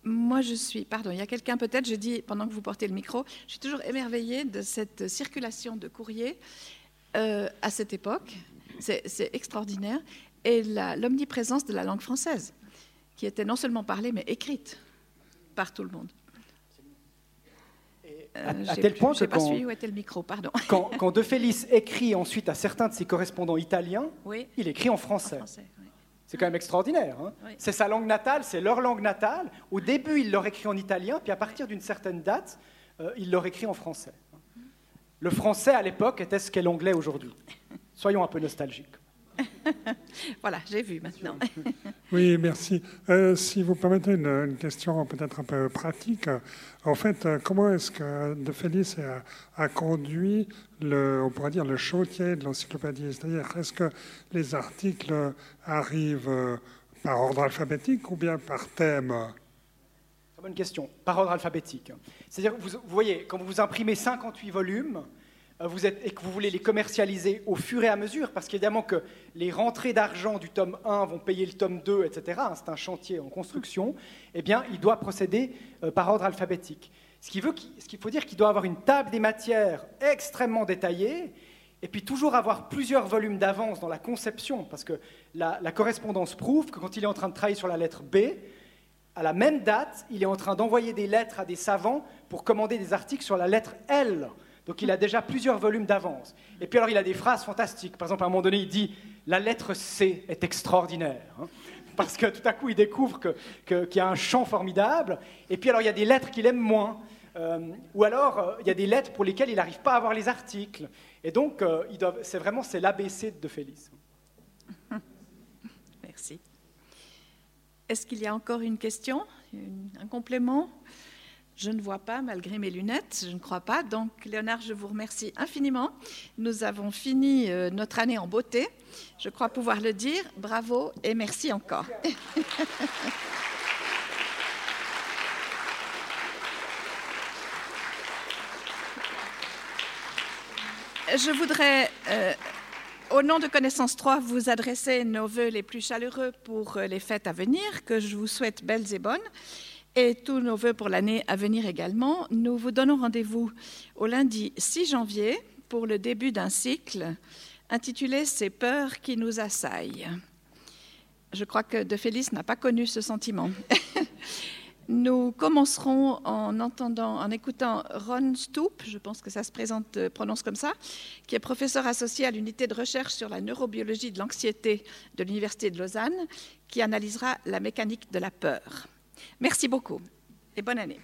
Moi, je suis, pardon, il y a quelqu'un peut-être, je dis pendant que vous portez le micro, je suis toujours émerveillée de cette circulation de courrier euh, à cette époque. C'est extraordinaire. Et l'omniprésence de la langue française, qui était non seulement parlée, mais écrite par tout le monde. Euh, à, tel point que quand, où était le micro, pardon. Quand, De Félix écrit ensuite à certains de ses correspondants italiens, il écrit en français. C'est quand même extraordinaire. Hein. C'est sa langue natale, c'est leur langue natale. Au début, il leur écrit en italien, puis à partir d'une certaine date, euh, il leur écrit en français. Le français à l'époque était ce qu'est l'anglais aujourd'hui. Soyons un peu nostalgiques. voilà, j'ai vu maintenant. oui, merci. Euh, si vous permettez une, question peut-être un peu pratique, en fait, euh, comment est-ce que De Félix a, conduit le, on pourrait dire, le chantier de l'encyclopédie? C'est-à-dire, est-ce que les articles arrivent euh, par ordre alphabétique ou bien par thème? Très bonne question. Par ordre alphabétique. C'est-à-dire, vous, vous voyez, quand vous imprimez 58 volumes, euh, êtes, et que vous voulez les commercialiser au fur et à mesure, parce qu'évidemment que les rentrées d'argent du tome 1 vont payer le tome 2, etc., hein, c'est un chantier en construction, eh bien, il doit procéder euh, par ordre alphabétique. Ce qui, veut, qu'il faut dire qu'il doit avoir une table des matières extrêmement détaillée, et puis toujours avoir plusieurs volumes d'avance dans la conception, parce que la correspondance prouve que quand il est en train de travailler sur la lettre B, à la même date, il est en train d'envoyer des lettres à des savants pour commander des articles sur la lettre L. Donc il a déjà plusieurs volumes d'avance. Et puis alors il a des phrases fantastiques. Par exemple, à un moment donné, il dit La lettre C est extraordinaire. Hein. parce que tout à coup, il découvre qu'il y a un chant formidable. Et puis alors, il y a des lettres qu'il aime moins. Euh, ou alors, euh, il y a des lettres pour lesquelles il n'arrive pas à avoir les articles. Et donc, euh, c'est vraiment c'est l'ABC de Félix. Merci. Est-ce qu'il y a encore une question, un complément? Je ne vois pas, malgré mes lunettes, je ne crois pas. Donc, Léonard, je vous remercie infiniment. Nous avons fini euh, notre année en beauté. Je crois pouvoir le dire. Bravo et merci encore. je voudrais, euh, au nom de Connaissance 3, vous adresser nos voeux les plus chaleureux pour euh, les fêtes à venir, que je vous souhaite belles et bonnes et tous nos voeux pour l'année à venir également. Nous vous donnons rendez-vous au lundi 6 janvier pour le début d'un cycle intitulé Ces peurs qui nous assaillent. Je crois que De Félix n'a pas connu ce sentiment. Nous commencerons en écoutant Ron Stoop, je pense que ça se présente, euh, prononce comme ça, qui est professeur associé à l'unité de recherche sur la neurobiologie de l'anxiété de l'Université de Lausanne, qui analysera la mécanique de la peur. Merci beaucoup et bonne année.